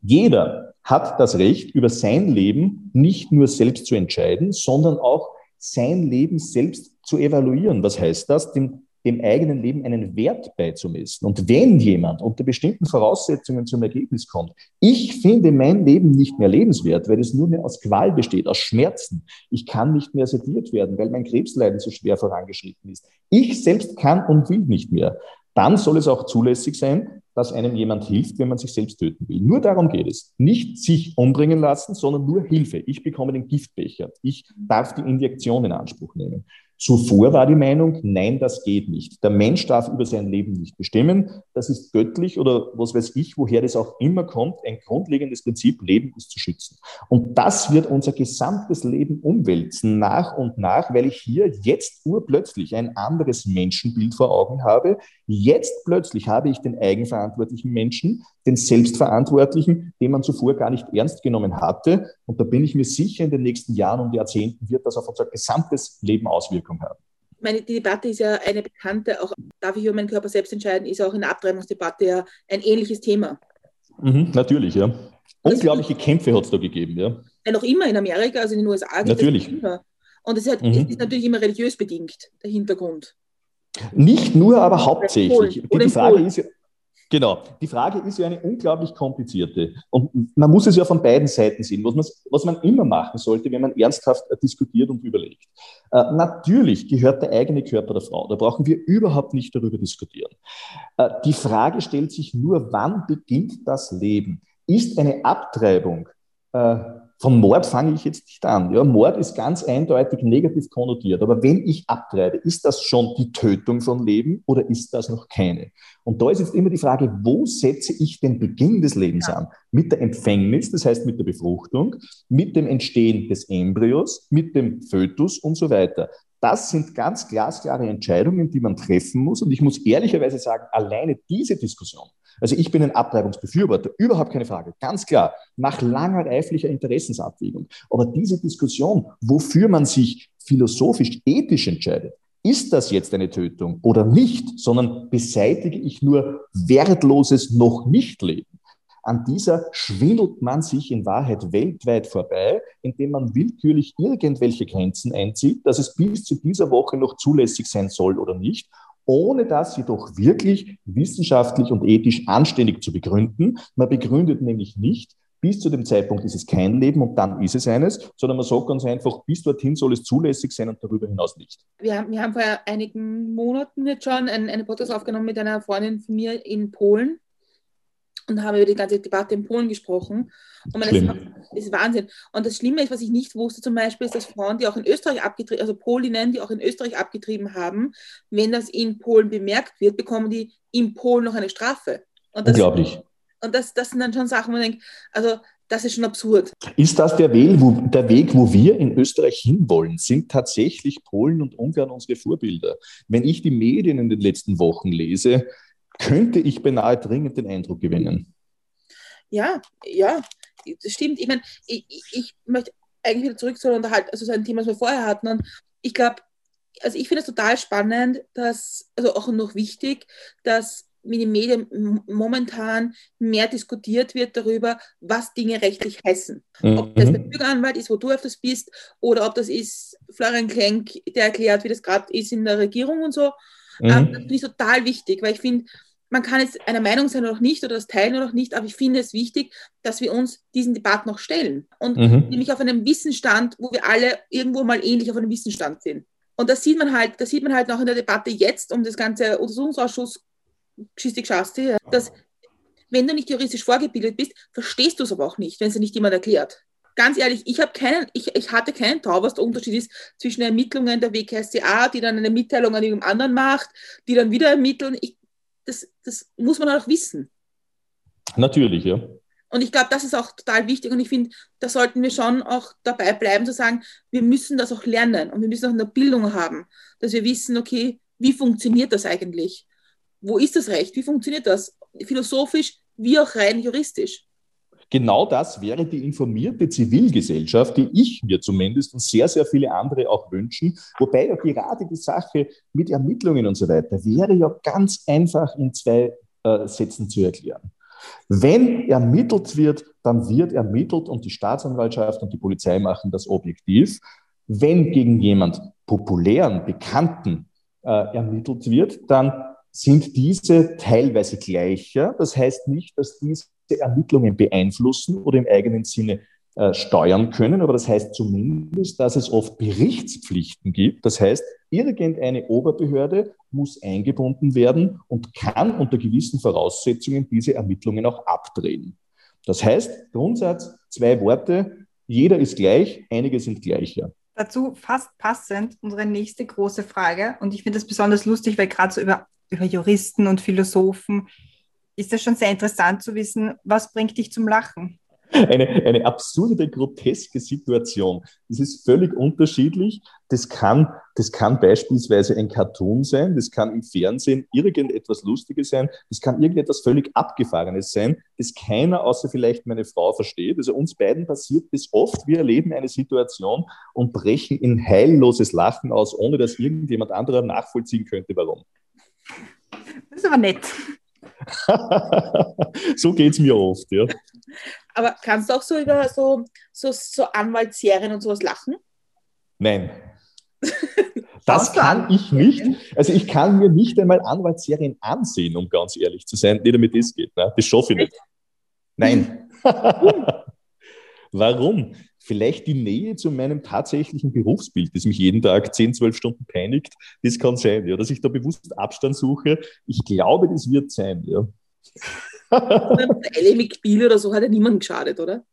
jeder hat das Recht, über sein Leben nicht nur selbst zu entscheiden, sondern auch sein Leben selbst zu evaluieren. Was heißt das? Dem dem eigenen Leben einen Wert beizumessen. Und wenn jemand unter bestimmten Voraussetzungen zum Ergebnis kommt, ich finde mein Leben nicht mehr lebenswert, weil es nur mehr aus Qual besteht, aus Schmerzen, ich kann nicht mehr sediert werden, weil mein Krebsleiden so schwer vorangeschritten ist, ich selbst kann und will nicht mehr, dann soll es auch zulässig sein, dass einem jemand hilft, wenn man sich selbst töten will. Nur darum geht es. Nicht sich umbringen lassen, sondern nur Hilfe. Ich bekomme den Giftbecher. Ich darf die Injektion in Anspruch nehmen. Zuvor war die Meinung, nein, das geht nicht. Der Mensch darf über sein Leben nicht bestimmen. Das ist göttlich oder was weiß ich, woher das auch immer kommt. Ein grundlegendes Prinzip, Leben ist zu schützen. Und das wird unser gesamtes Leben umwälzen, nach und nach, weil ich hier jetzt urplötzlich ein anderes Menschenbild vor Augen habe. Jetzt plötzlich habe ich den eigenverantwortlichen Menschen, den Selbstverantwortlichen, den man zuvor gar nicht ernst genommen hatte. Und da bin ich mir sicher, in den nächsten Jahren und Jahrzehnten wird das auf unser gesamtes Leben Auswirkungen haben. meine, die Debatte ist ja eine bekannte, auch darf ich über meinen Körper selbst entscheiden, ist auch in der Abtreibungsdebatte ja ein ähnliches Thema. Mhm, natürlich, ja. Unglaubliche Kämpfe hat es da gegeben, ja. ja. Noch immer in Amerika, also in den USA. Natürlich. Und es, hat, mhm. es ist natürlich immer religiös bedingt, der Hintergrund. Nicht nur, aber hauptsächlich. Die, Frage ist ja, Genau. Die Frage ist ja eine unglaublich komplizierte. Und man muss es ja von beiden Seiten sehen, was man, was man immer machen sollte, wenn man ernsthaft diskutiert und überlegt. Äh, natürlich gehört der eigene Körper der Frau. Da brauchen wir überhaupt nicht darüber diskutieren. Äh, die Frage stellt sich nur, wann beginnt das Leben? Ist eine Abtreibung äh, von Mord fange ich jetzt nicht an. Ja, Mord ist ganz eindeutig negativ konnotiert. Aber wenn ich abtreibe, ist das schon die Tötung von Leben oder ist das noch keine? Und da ist jetzt immer die Frage, wo setze ich den Beginn des Lebens ja. an? Mit der Empfängnis, das heißt mit der Befruchtung, mit dem Entstehen des Embryos, mit dem Fötus und so weiter. Das sind ganz glasklare Entscheidungen, die man treffen muss. Und ich muss ehrlicherweise sagen, alleine diese Diskussion also ich bin ein Abtreibungsbefürworter, überhaupt keine Frage, ganz klar, nach langer reiflicher Interessensabwägung. Aber diese Diskussion, wofür man sich philosophisch, ethisch entscheidet, ist das jetzt eine Tötung oder nicht, sondern beseitige ich nur wertloses noch nicht Leben. An dieser schwindelt man sich in Wahrheit weltweit vorbei, indem man willkürlich irgendwelche Grenzen einzieht, dass es bis zu dieser Woche noch zulässig sein soll oder nicht ohne das jedoch wirklich wissenschaftlich und ethisch anständig zu begründen. Man begründet nämlich nicht, bis zu dem Zeitpunkt ist es kein Leben und dann ist es eines, sondern man sagt ganz einfach, bis dorthin soll es zulässig sein und darüber hinaus nicht. Wir haben, wir haben vor einigen Monaten jetzt schon einen, eine Podcast aufgenommen mit einer Freundin von mir in Polen und haben über die ganze Debatte in Polen gesprochen. Und man, das ist Wahnsinn. Und das Schlimme ist, was ich nicht wusste zum Beispiel, ist, dass Frauen, die auch in Österreich abgetrieben, also Polinnen, die auch in Österreich abgetrieben haben, wenn das in Polen bemerkt wird, bekommen die in Polen noch eine Strafe. Und das, Unglaublich. Und das, das sind dann schon Sachen, wo man denkt, also das ist schon absurd. Ist das der Weg, wo, der Weg, wo wir in Österreich hinwollen? Sind tatsächlich Polen und Ungarn unsere Vorbilder? Wenn ich die Medien in den letzten Wochen lese, könnte ich beinahe dringend den Eindruck gewinnen. Ja, ja, das stimmt. Ich meine, ich, ich, möchte eigentlich wieder zurück zu unterhalten, also so ein Thema, was wir vorher hatten. Und ich glaube, also ich finde es total spannend, dass, also auch noch wichtig, dass mit den Medien momentan mehr diskutiert wird darüber, was Dinge rechtlich heißen. Mhm. Ob das der Bürgeranwalt ist, wo du öfters bist, oder ob das ist Florian Klenk, der erklärt, wie das gerade ist in der Regierung und so. Mhm. Ähm, das finde ich total wichtig, weil ich finde, man kann jetzt einer Meinung sein oder auch nicht oder das teilen oder auch nicht, aber ich finde es wichtig, dass wir uns diesen Debatten noch stellen. Und mhm. nämlich auf einem Wissensstand, wo wir alle irgendwo mal ähnlich auf einem Wissensstand sind. Und das sieht man halt, das sieht man halt noch in der Debatte jetzt um das ganze Untersuchungsausschuss Geschichte Schaste, dass wenn du nicht juristisch vorgebildet bist, verstehst du es aber auch nicht, wenn es dir nicht jemand erklärt. Ganz ehrlich, ich, keinen, ich, ich hatte keinen Tau, was der Unterschied ist zwischen Ermittlungen der WKStA, die dann eine Mitteilung an irgendeinem anderen macht, die dann wieder ermitteln. Ich, das, das muss man auch wissen. Natürlich, ja. Und ich glaube, das ist auch total wichtig. Und ich finde, da sollten wir schon auch dabei bleiben, zu sagen, wir müssen das auch lernen und wir müssen auch eine Bildung haben, dass wir wissen, okay, wie funktioniert das eigentlich? Wo ist das Recht? Wie funktioniert das? Philosophisch wie auch rein juristisch. Genau das wäre die informierte Zivilgesellschaft, die ich mir zumindest und sehr, sehr viele andere auch wünschen. Wobei ja gerade die Sache mit Ermittlungen und so weiter wäre ja ganz einfach in zwei äh, Sätzen zu erklären. Wenn ermittelt wird, dann wird ermittelt und die Staatsanwaltschaft und die Polizei machen das objektiv. Wenn gegen jemand populären, bekannten äh, ermittelt wird, dann sind diese teilweise gleicher. Das heißt nicht, dass diese Ermittlungen beeinflussen oder im eigenen Sinne äh, steuern können, aber das heißt zumindest, dass es oft Berichtspflichten gibt. Das heißt, irgendeine Oberbehörde muss eingebunden werden und kann unter gewissen Voraussetzungen diese Ermittlungen auch abdrehen. Das heißt, Grundsatz, zwei Worte, jeder ist gleich, einige sind gleicher. Dazu fast passend unsere nächste große Frage. Und ich finde das besonders lustig, weil gerade so über über Juristen und Philosophen, ist das schon sehr interessant zu wissen, was bringt dich zum Lachen? eine, eine absurde, groteske Situation. Das ist völlig unterschiedlich. Das kann, das kann beispielsweise ein Cartoon sein, das kann im Fernsehen irgendetwas Lustiges sein, das kann irgendetwas völlig Abgefahrenes sein, das keiner außer vielleicht meine Frau versteht. Also uns beiden passiert das oft, wir erleben eine Situation und brechen in heilloses Lachen aus, ohne dass irgendjemand anderer nachvollziehen könnte, warum. Das ist aber nett. so geht es mir oft, ja. Aber kannst du auch so über so, so, so Anwaltsserien und sowas lachen? Nein. Das kann ich nicht. Also ich kann mir nicht einmal Anwaltsserien ansehen, um ganz ehrlich zu sein, nicht damit das geht. Ne? Das schaffe ich nicht. Nein. Warum? Vielleicht die Nähe zu meinem tatsächlichen Berufsbild, das mich jeden Tag 10, 12 Stunden peinigt. Das kann sein, ja, dass ich da bewusst Abstand suche. Ich glaube, das wird sein, ja. Ellie McBeal oder so hat ja niemandem geschadet, oder?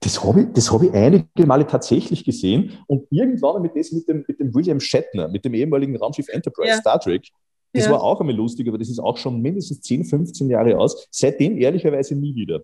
Das habe ich, hab ich einige Male tatsächlich gesehen und irgendwann ich das mit dem, mit dem William Shatner, mit dem ehemaligen Raumschiff Enterprise, ja. Star Trek. Das ja. war auch einmal lustig, aber das ist auch schon mindestens 10, 15 Jahre aus. Seitdem ehrlicherweise nie wieder.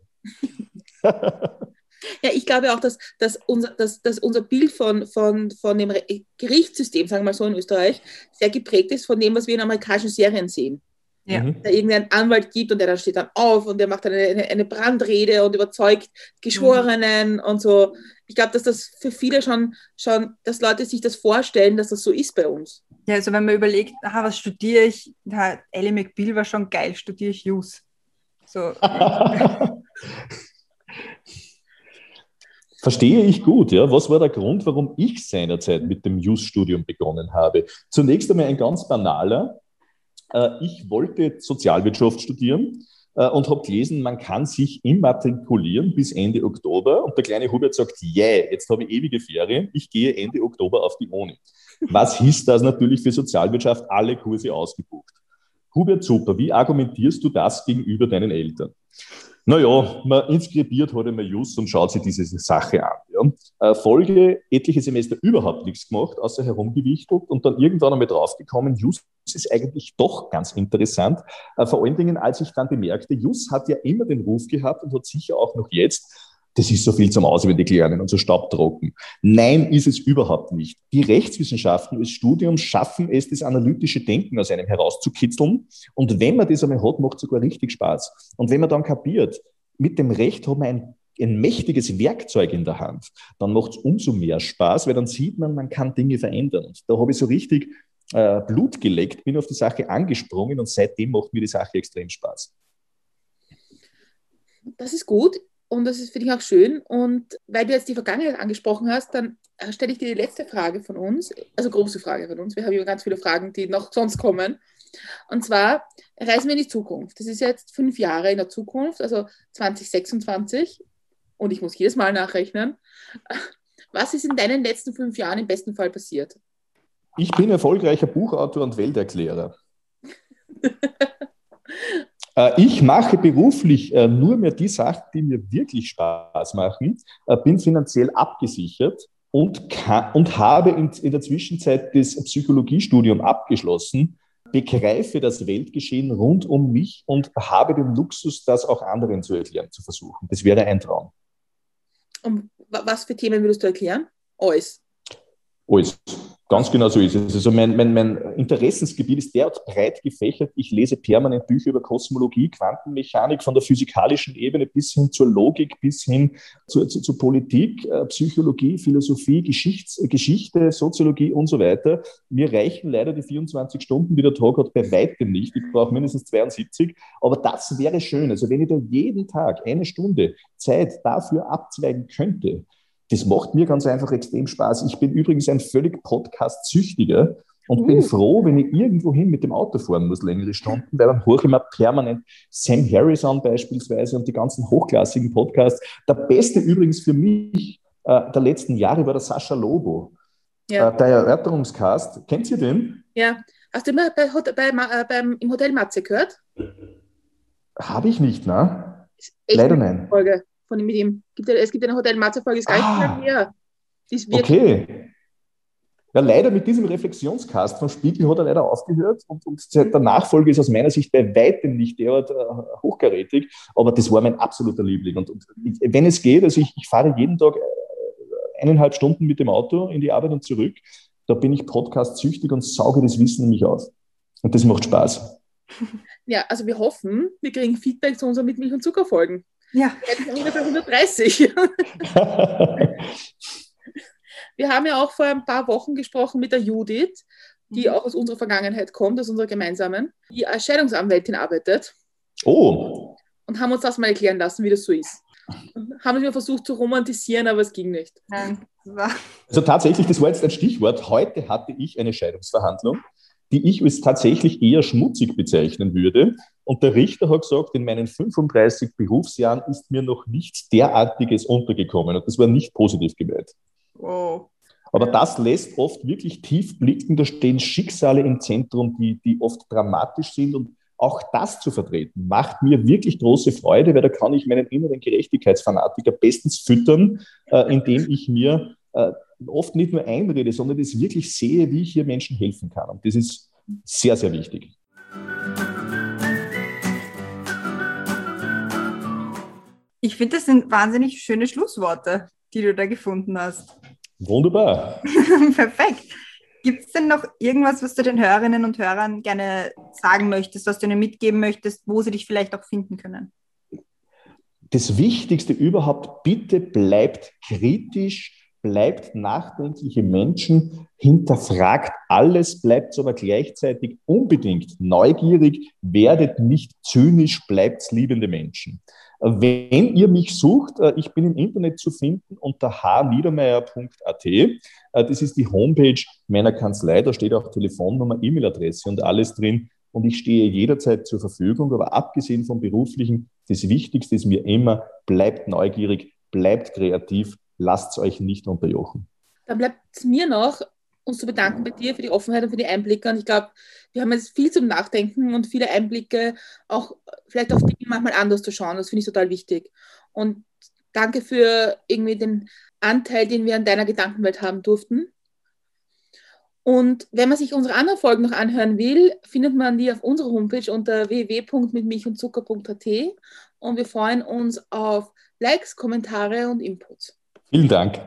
Ja, ich glaube auch, dass, dass, unser, dass, dass unser Bild von, von, von dem Gerichtssystem, sagen wir mal so in Österreich, sehr geprägt ist von dem, was wir in amerikanischen Serien sehen. Ja. Mhm. Da irgendeinen Anwalt gibt und der dann steht dann auf und der macht dann eine, eine Brandrede und überzeugt Geschworenen mhm. und so. Ich glaube, dass das für viele schon, schon, dass Leute sich das vorstellen, dass das so ist bei uns. Ja, also wenn man überlegt, aha, was studiere ich, Ellie McBeal war schon geil, studiere ich Jus. So. Verstehe ich gut, ja. Was war der Grund, warum ich seinerzeit mit dem Jus-Studium begonnen habe? Zunächst einmal ein ganz banaler. Äh, ich wollte Sozialwirtschaft studieren äh, und habe gelesen, man kann sich immatrikulieren bis Ende Oktober. Und der kleine Hubert sagt, yeah, jetzt habe ich ewige Ferien, ich gehe Ende Oktober auf die Uni. Was hieß das natürlich für Sozialwirtschaft? Alle Kurse ausgebucht. Hubert, super, wie argumentierst du das gegenüber deinen Eltern? Naja, man inskribiert halt einmal Just und schaut sich diese Sache an. Ja. Folge etliche Semester überhaupt nichts gemacht, außer herumgewichtelt und dann irgendwann einmal draufgekommen, Just ist eigentlich doch ganz interessant. Äh, vor allen Dingen, als ich dann bemerkte, Just hat ja immer den Ruf gehabt und hat sicher auch noch jetzt, das ist so viel zum auswendig lernen und so staubtrocken. Nein, ist es überhaupt nicht. Die Rechtswissenschaften als Studium schaffen es, das analytische Denken aus einem herauszukitzeln. Und wenn man das einmal hat, macht es sogar richtig Spaß. Und wenn man dann kapiert, mit dem Recht hat man ein, ein mächtiges Werkzeug in der Hand, dann macht es umso mehr Spaß, weil dann sieht man, man kann Dinge verändern. Und da habe ich so richtig äh, Blut geleckt, bin auf die Sache angesprungen und seitdem macht mir die Sache extrem Spaß. Das ist gut. Und das ist, finde ich, auch schön. Und weil du jetzt die Vergangenheit angesprochen hast, dann stelle ich dir die letzte Frage von uns, also große Frage von uns. Wir haben ja ganz viele Fragen, die noch sonst kommen. Und zwar reisen wir in die Zukunft. Das ist jetzt fünf Jahre in der Zukunft, also 2026. Und ich muss jedes Mal nachrechnen. Was ist in deinen letzten fünf Jahren im besten Fall passiert? Ich bin erfolgreicher Buchautor und Welterklärer. Äh, ich mache beruflich äh, nur mehr die Sachen, die mir wirklich Spaß machen, äh, bin finanziell abgesichert und, kann, und habe in, in der Zwischenzeit das Psychologiestudium abgeschlossen, begreife das Weltgeschehen rund um mich und habe den Luxus, das auch anderen zu erklären, zu versuchen. Das wäre ein Traum. Und was für Themen würdest du erklären? Alles. Alles. Ganz genau so ist es. Also mein, mein, mein Interessensgebiet ist derart breit gefächert. Ich lese permanent Bücher über Kosmologie, Quantenmechanik, von der physikalischen Ebene bis hin zur Logik, bis hin zur, zur, zur Politik, äh, Psychologie, Philosophie, Geschichts, Geschichte, Soziologie und so weiter. Mir reichen leider die 24 Stunden, die der Tag hat, bei weitem nicht. Ich brauche mindestens 72. Aber das wäre schön. Also wenn ich da jeden Tag eine Stunde Zeit dafür abzweigen könnte, das macht mir ganz einfach extrem Spaß. Ich bin übrigens ein völlig Podcast-Süchtiger und uh. bin froh, wenn ich irgendwo hin mit dem Auto fahren muss, längere Stunden, weil dann höre ich immer permanent Sam Harris an beispielsweise und die ganzen hochklassigen Podcasts. Der beste übrigens für mich äh, der letzten Jahre war der Sascha Lobo. Ja. Äh, der Erörterungscast. Kennt ihr den? Ja. Hast du immer bei, bei, bei, beim, im Hotel Matze gehört? Habe ich nicht, ne? Leider nein. Folge von mit ihm. es gibt eine Hotel gar nicht ah, mehr. Okay. Ja, leider mit diesem Reflexionscast vom Spiegel hat er leider aufgehört und, und der Nachfolge ist aus meiner Sicht bei weitem nicht derart äh, hochkarätig, aber das war mein absoluter Liebling. Und, und wenn es geht, also ich, ich fahre jeden Tag äh, eineinhalb Stunden mit dem Auto in die Arbeit und zurück, da bin ich podcast-süchtig und sauge das Wissen in mich auf. Und das macht Spaß. Ja, also wir hoffen, wir kriegen Feedback zu unseren Mit Milch und Zucker Folgen. Ja. Ungefähr 130. Wir haben ja auch vor ein paar Wochen gesprochen mit der Judith, die mhm. auch aus unserer Vergangenheit kommt, aus unserer gemeinsamen, die als Scheidungsanwältin arbeitet. Oh. Und haben uns das mal erklären lassen, wie das so ist. Und haben wir versucht zu romantisieren, aber es ging nicht. Nein. Also tatsächlich, das war jetzt ein Stichwort. Heute hatte ich eine Scheidungsverhandlung, die ich als tatsächlich eher schmutzig bezeichnen würde. Und der Richter hat gesagt, in meinen 35 Berufsjahren ist mir noch nichts derartiges untergekommen. Und das war nicht positiv gemeint. Wow. Aber das lässt oft wirklich tief blicken. Da stehen Schicksale im Zentrum, die, die oft dramatisch sind. Und auch das zu vertreten, macht mir wirklich große Freude, weil da kann ich meinen inneren Gerechtigkeitsfanatiker bestens füttern, äh, indem ich mir oft nicht nur einrede, sondern das wirklich sehe, wie ich hier Menschen helfen kann. Und das ist sehr, sehr wichtig. Ich finde, das sind wahnsinnig schöne Schlussworte, die du da gefunden hast. Wunderbar. Perfekt. Gibt es denn noch irgendwas, was du den Hörerinnen und Hörern gerne sagen möchtest, was du ihnen mitgeben möchtest, wo sie dich vielleicht auch finden können? Das Wichtigste überhaupt, bitte bleibt kritisch, bleibt nachdenkliche Menschen, hinterfragt alles, bleibt aber gleichzeitig unbedingt neugierig, werdet nicht zynisch, bleibt liebende Menschen. Wenn ihr mich sucht, äh, ich bin im Internet zu finden unter hniedermeier.at. Äh, das ist die Homepage meiner Kanzlei. Da steht auch Telefonnummer, E-Mail-Adresse und alles drin. Und ich stehe jederzeit zur Verfügung. Aber abgesehen vom Beruflichen, das Wichtigste ist mir immer, bleibt neugierig, bleibt kreativ, lasst euch nicht unterjochen. Dann bleibt es mir noch, uns zu bedanken bei dir für die Offenheit und für die Einblicke. Und ich glaube, wir haben jetzt viel zum Nachdenken und viele Einblicke, auch vielleicht auf Dinge manchmal anders zu schauen. Das finde ich total wichtig. Und danke für irgendwie den Anteil, den wir an deiner Gedankenwelt haben durften. Und wenn man sich unsere anderen Folgen noch anhören will, findet man die auf unserer Homepage unter www.mitmilchundzucker.at und wir freuen uns auf Likes, Kommentare und Inputs. Vielen Dank.